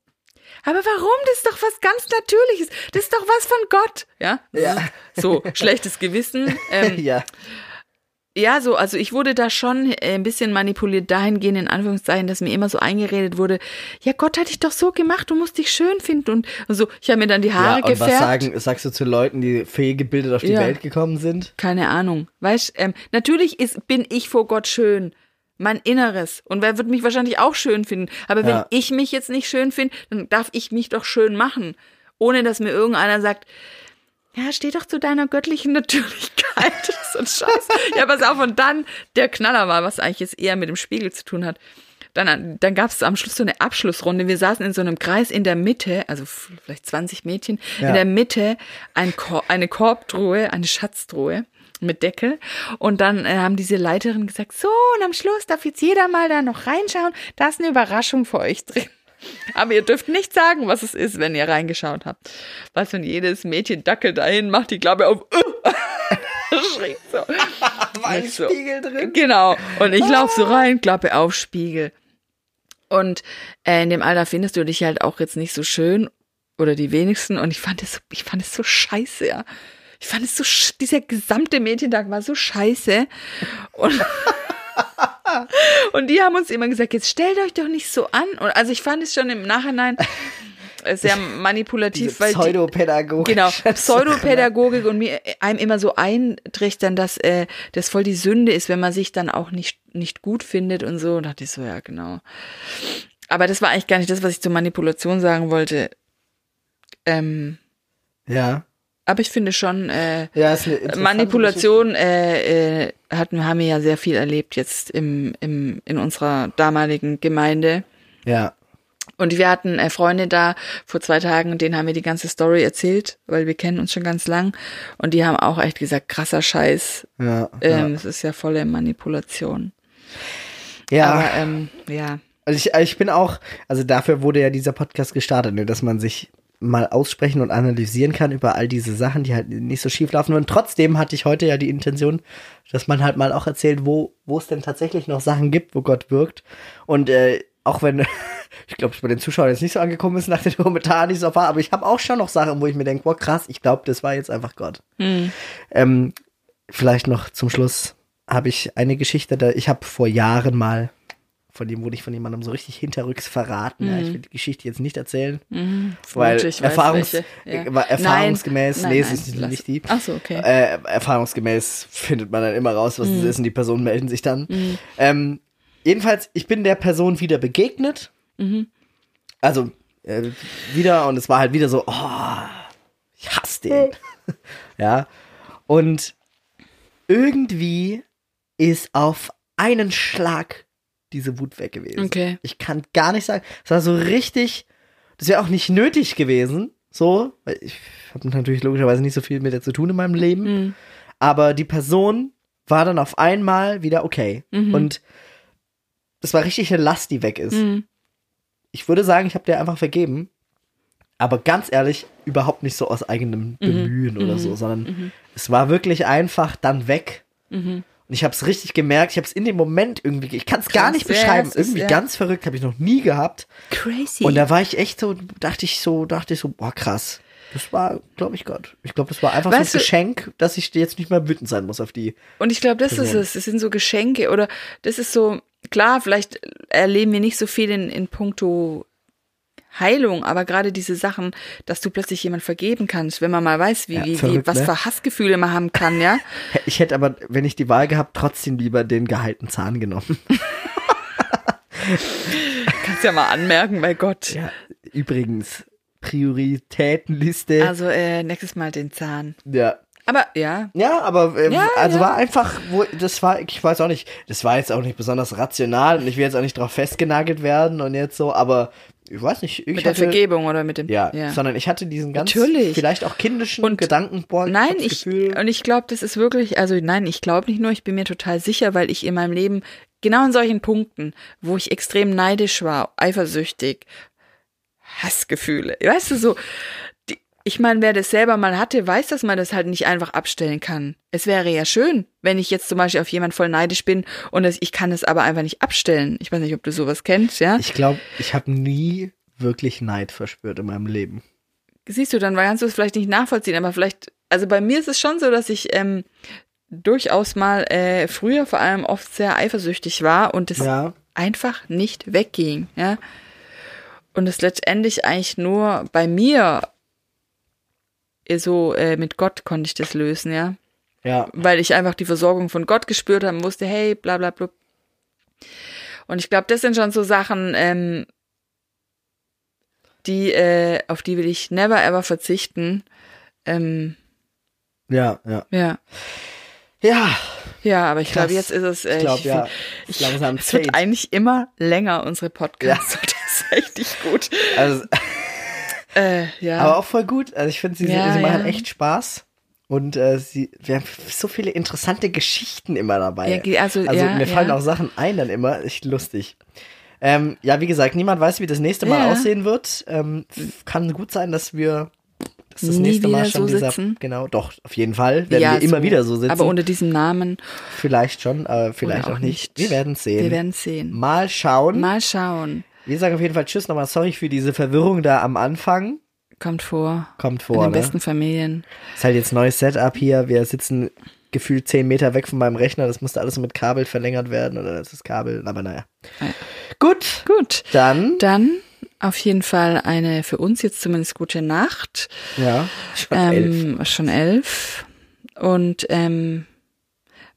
aber warum? Das ist doch was ganz Natürliches. Das ist doch was von Gott. Ja? Ja. So, schlechtes Gewissen. Ähm, ja. Ja, so, also ich wurde da schon äh, ein bisschen manipuliert dahingehend, in Anführungszeichen, dass mir immer so eingeredet wurde, ja, Gott hat dich doch so gemacht, du musst dich schön finden und, und so. Ich habe mir dann die Haare ja, und gefärbt. was sagen, sagst du zu Leuten, die fehlgebildet auf die Ja. Welt gekommen sind? Keine Ahnung. Weißt, ähm, natürlich ist, bin ich vor Gott schön. Mein Inneres. Und wer wird mich wahrscheinlich auch schön finden. Aber wenn Ja. ich mich jetzt nicht schön finde, dann darf ich mich doch schön machen. Ohne dass mir irgendeiner sagt, ja, steh doch zu deiner göttlichen Natürlichkeit. Das ist so ein Scheiß. Ja, pass auf. Und dann der Knaller war, was eigentlich jetzt eher mit dem Spiegel zu tun hat. Dann, dann gab es am Schluss so eine Abschlussrunde. Wir saßen in so einem Kreis in der Mitte, also vielleicht 20 Mädchen, Ja. in der Mitte ein Kor eine Korbtruhe, eine Schatztruhe mit Deckel. Und dann äh, haben diese Leiterin gesagt, so, und am Schluss darf jetzt jeder mal da noch reinschauen. Da ist eine Überraschung für euch drin. Aber ihr dürft nicht sagen, was es ist, wenn ihr reingeschaut habt. Was, wenn jedes Mädchen Dackel dahin macht, die Klappe auf. Schräg so. ein Ich so, Spiegel drin? Genau. Und ich laufe so rein, Klappe auf, Spiegel. Und äh, in dem Alter findest du dich halt auch jetzt nicht so schön oder die wenigsten. Und ich fand es, so- ich fand es so scheiße, ja. Ich fand es so, dieser gesamte Mädchentag war so scheiße. Und, und die haben uns immer gesagt, jetzt stellt euch doch nicht so an. Und also ich fand es schon im Nachhinein sehr manipulativ, weil Pseudopädagogik. Genau, Pseudopädagogik und mir äh, einem immer so eintrichtern, dass äh, das voll die Sünde ist, wenn man sich dann auch nicht nicht gut findet und so. Und dachte ich so, ja, genau. Aber das war eigentlich gar nicht das, was ich zur Manipulation sagen wollte. Ähm, Ja. Aber ich finde schon, äh, Ja, Manipulation äh, äh, hatten, haben wir ja sehr viel erlebt jetzt im, im, in unserer damaligen Gemeinde. Ja. Und wir hatten äh, Freunde da vor zwei Tagen, denen haben wir die ganze Story erzählt, weil wir kennen uns schon ganz lang. Und die haben auch echt gesagt, krasser Scheiß. Ja. Ähm, Es ist ja volle Manipulation. ja. Aber ähm, ja. Also ich, ich bin auch, also dafür wurde ja dieser Podcast gestartet, ne, dass man sich mal aussprechen und analysieren kann über all diese Sachen, die halt nicht so schief laufen. Und trotzdem hatte ich heute ja die Intention, dass man halt mal auch erzählt, wo, wo es denn tatsächlich noch Sachen gibt, wo Gott wirkt. Und äh, auch wenn, ich glaube, es bei den Zuschauern jetzt nicht so angekommen ist nach den Kommentaren, die so war, aber ich habe auch schon noch Sachen, wo ich mir denke, boah, krass, ich glaube, das war jetzt einfach Gott. Ähm, vielleicht noch zum Schluss habe ich eine Geschichte, da ich habe vor Jahren mal, von dem wurde ich von jemandem so richtig hinterrücks verraten. Ja, ich will die Geschichte jetzt nicht erzählen, weil Mhm. Weiß erfahrungs. Ja. äh, erfahrungsgemäß, Nein, nee, nein, es ist nicht, die. Ach so, okay. Äh, erfahrungsgemäß findet man dann immer raus, was Mhm. es ist und die Personen melden sich dann. Ähm, jedenfalls, ich bin der Person wieder begegnet. Mhm. Also äh, wieder und es war halt wieder so, oh, ich hasse den. ja. Und irgendwie ist auf einen Schlag diese Wut weg gewesen. Okay. Ich kann gar nicht sagen, es war so richtig, das wäre auch nicht nötig gewesen, so, weil ich habe natürlich logischerweise nicht so viel mit der zu tun in meinem Leben, Mhm. aber die Person war dann auf einmal wieder okay Mhm. und das war richtig eine Last, die weg ist. Mhm. Ich würde sagen, ich habe dir einfach vergeben, aber ganz ehrlich, überhaupt nicht so aus eigenem Bemühen oder so, sondern es war wirklich einfach dann weg. Und ich habe es richtig gemerkt, ich habe es in dem Moment irgendwie, ich kann es gar nicht ja, beschreiben, es ist, irgendwie ja. ganz verrückt, habe ich noch nie gehabt. Crazy. Und da war ich echt so, dachte ich so, dachte ich so, boah, krass. Das war, glaube ich, Gott. Ich glaube, das war einfach Weißt so du- ein Geschenk, dass ich jetzt nicht mehr wütend sein muss auf die. Und ich glaube, das ist Person. es. Das sind so Geschenke oder das ist so, klar, vielleicht erleben wir nicht so viel in, in puncto Heilung, aber gerade diese Sachen, dass du plötzlich jemand vergeben kannst, wenn man mal weiß, wie, Ja, wie, wie verrückt, was ne? für Hassgefühle man haben kann, ja. Ich hätte aber, wenn ich die Wahl gehabt, trotzdem lieber den gehaltenen Zahn genommen. Kannst ja mal anmerken, bei Gott. Ja, übrigens, Prioritätenliste. Also äh, nächstes Mal den Zahn. ja. Aber ja, Ja, aber äh, Ja, also ja. war einfach, wo, das war, ich weiß auch nicht, das war jetzt auch nicht besonders rational und ich will jetzt auch nicht drauf festgenagelt werden und jetzt so, aber ich weiß nicht, ich mit der hatte, Vergebung oder mit dem. ja, sondern ich hatte diesen ganz, Natürlich. vielleicht auch kindischen Und- Gedanken, boah, Nein, ich Gefühl, und ich glaube, das ist wirklich, also nein, ich glaube nicht nur, ich bin mir total sicher, weil ich in meinem Leben genau in solchen Punkten, wo ich extrem neidisch war, eifersüchtig, Hassgefühle, weißt du so, ich meine, wer das selber mal hatte, weiß, dass man das halt nicht einfach abstellen kann. Es wäre ja schön, wenn ich jetzt zum Beispiel auf jemand voll neidisch bin und das, ich kann es aber einfach nicht abstellen. Ich weiß nicht, ob du sowas kennst, ja? ich glaube, ich habe nie wirklich Neid verspürt in meinem Leben. siehst du, dann kannst du es vielleicht nicht nachvollziehen, aber vielleicht, also bei mir ist es schon so, dass ich ähm, durchaus mal äh, früher vor allem oft sehr eifersüchtig war und es Ja. einfach nicht wegging, ja. Und es letztendlich eigentlich nur bei mir so äh, mit Gott konnte ich das lösen, ja. Ja. Weil ich einfach die Versorgung von Gott gespürt habe und wusste, hey, bla bla bla. Und ich glaube, das sind schon so Sachen, ähm, die, äh, auf die will ich never ever verzichten. Ähm, Ja, ja. ja. Ja, Ja, aber ich glaube, jetzt ist es. Äh, ich glaube, ich ja. ist langsam Es wird eigentlich immer länger, unsere Podcasts. Und Das ist richtig gut. Also, Äh, ja. aber auch voll gut. Also ich finde, sie, Ja, sie machen ja. echt Spaß. Und äh, sie, wir haben so viele interessante Geschichten immer dabei. Ja, also, also mir fallen auch Sachen ein dann immer. Echt lustig. Ähm, ja, wie gesagt, niemand weiß, wie das nächste Mal aussehen wird. Ähm, kann gut sein, dass wir dass das Nie nächste Mal schon so dieser. sitzen. Genau, doch, auf jeden Fall. Werden wir immer so. wieder so sitzen. Aber unter diesem Namen. vielleicht schon, aber vielleicht auch auch nicht. nicht. Wir werden sehen. Wir werden sehen. Mal schauen. Mal schauen. Wir sagen auf jeden Fall Tschüss nochmal. Sorry für diese Verwirrung da am Anfang. Kommt vor. Kommt In vor, den ne? besten Familien. Ist halt jetzt neues Setup hier. Wir sitzen gefühlt 10 Meter weg von meinem Rechner. Das musste alles mit Kabel verlängert werden oder das ist Kabel. Aber naja. Ja. Gut, Gut. dann. Dann auf jeden Fall eine für uns jetzt zumindest gute Nacht. Ja, schon elf. Ähm, schon elf. Und ähm,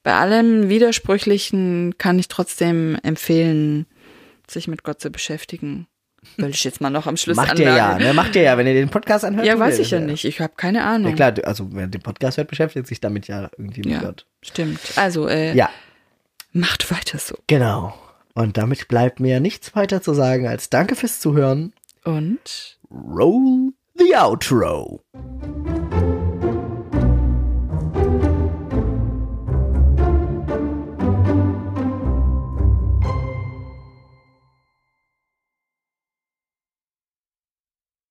bei allem Widersprüchlichen kann ich trotzdem empfehlen, sich mit Gott zu beschäftigen. Will ich jetzt mal noch am Schluss Macht ihr ja, ne? Macht ihr ja, wenn ihr den Podcast anhört. Ja, weiß ich das ja nicht. Ich habe keine Ahnung. Ja klar, also wer den Podcast hört, beschäftigt sich damit ja irgendwie mit Ja, Gott. stimmt. Also, äh, Ja, macht weiter so. genau. Und damit bleibt mir nichts weiter zu sagen als Danke fürs Zuhören. Und Roll the Outro.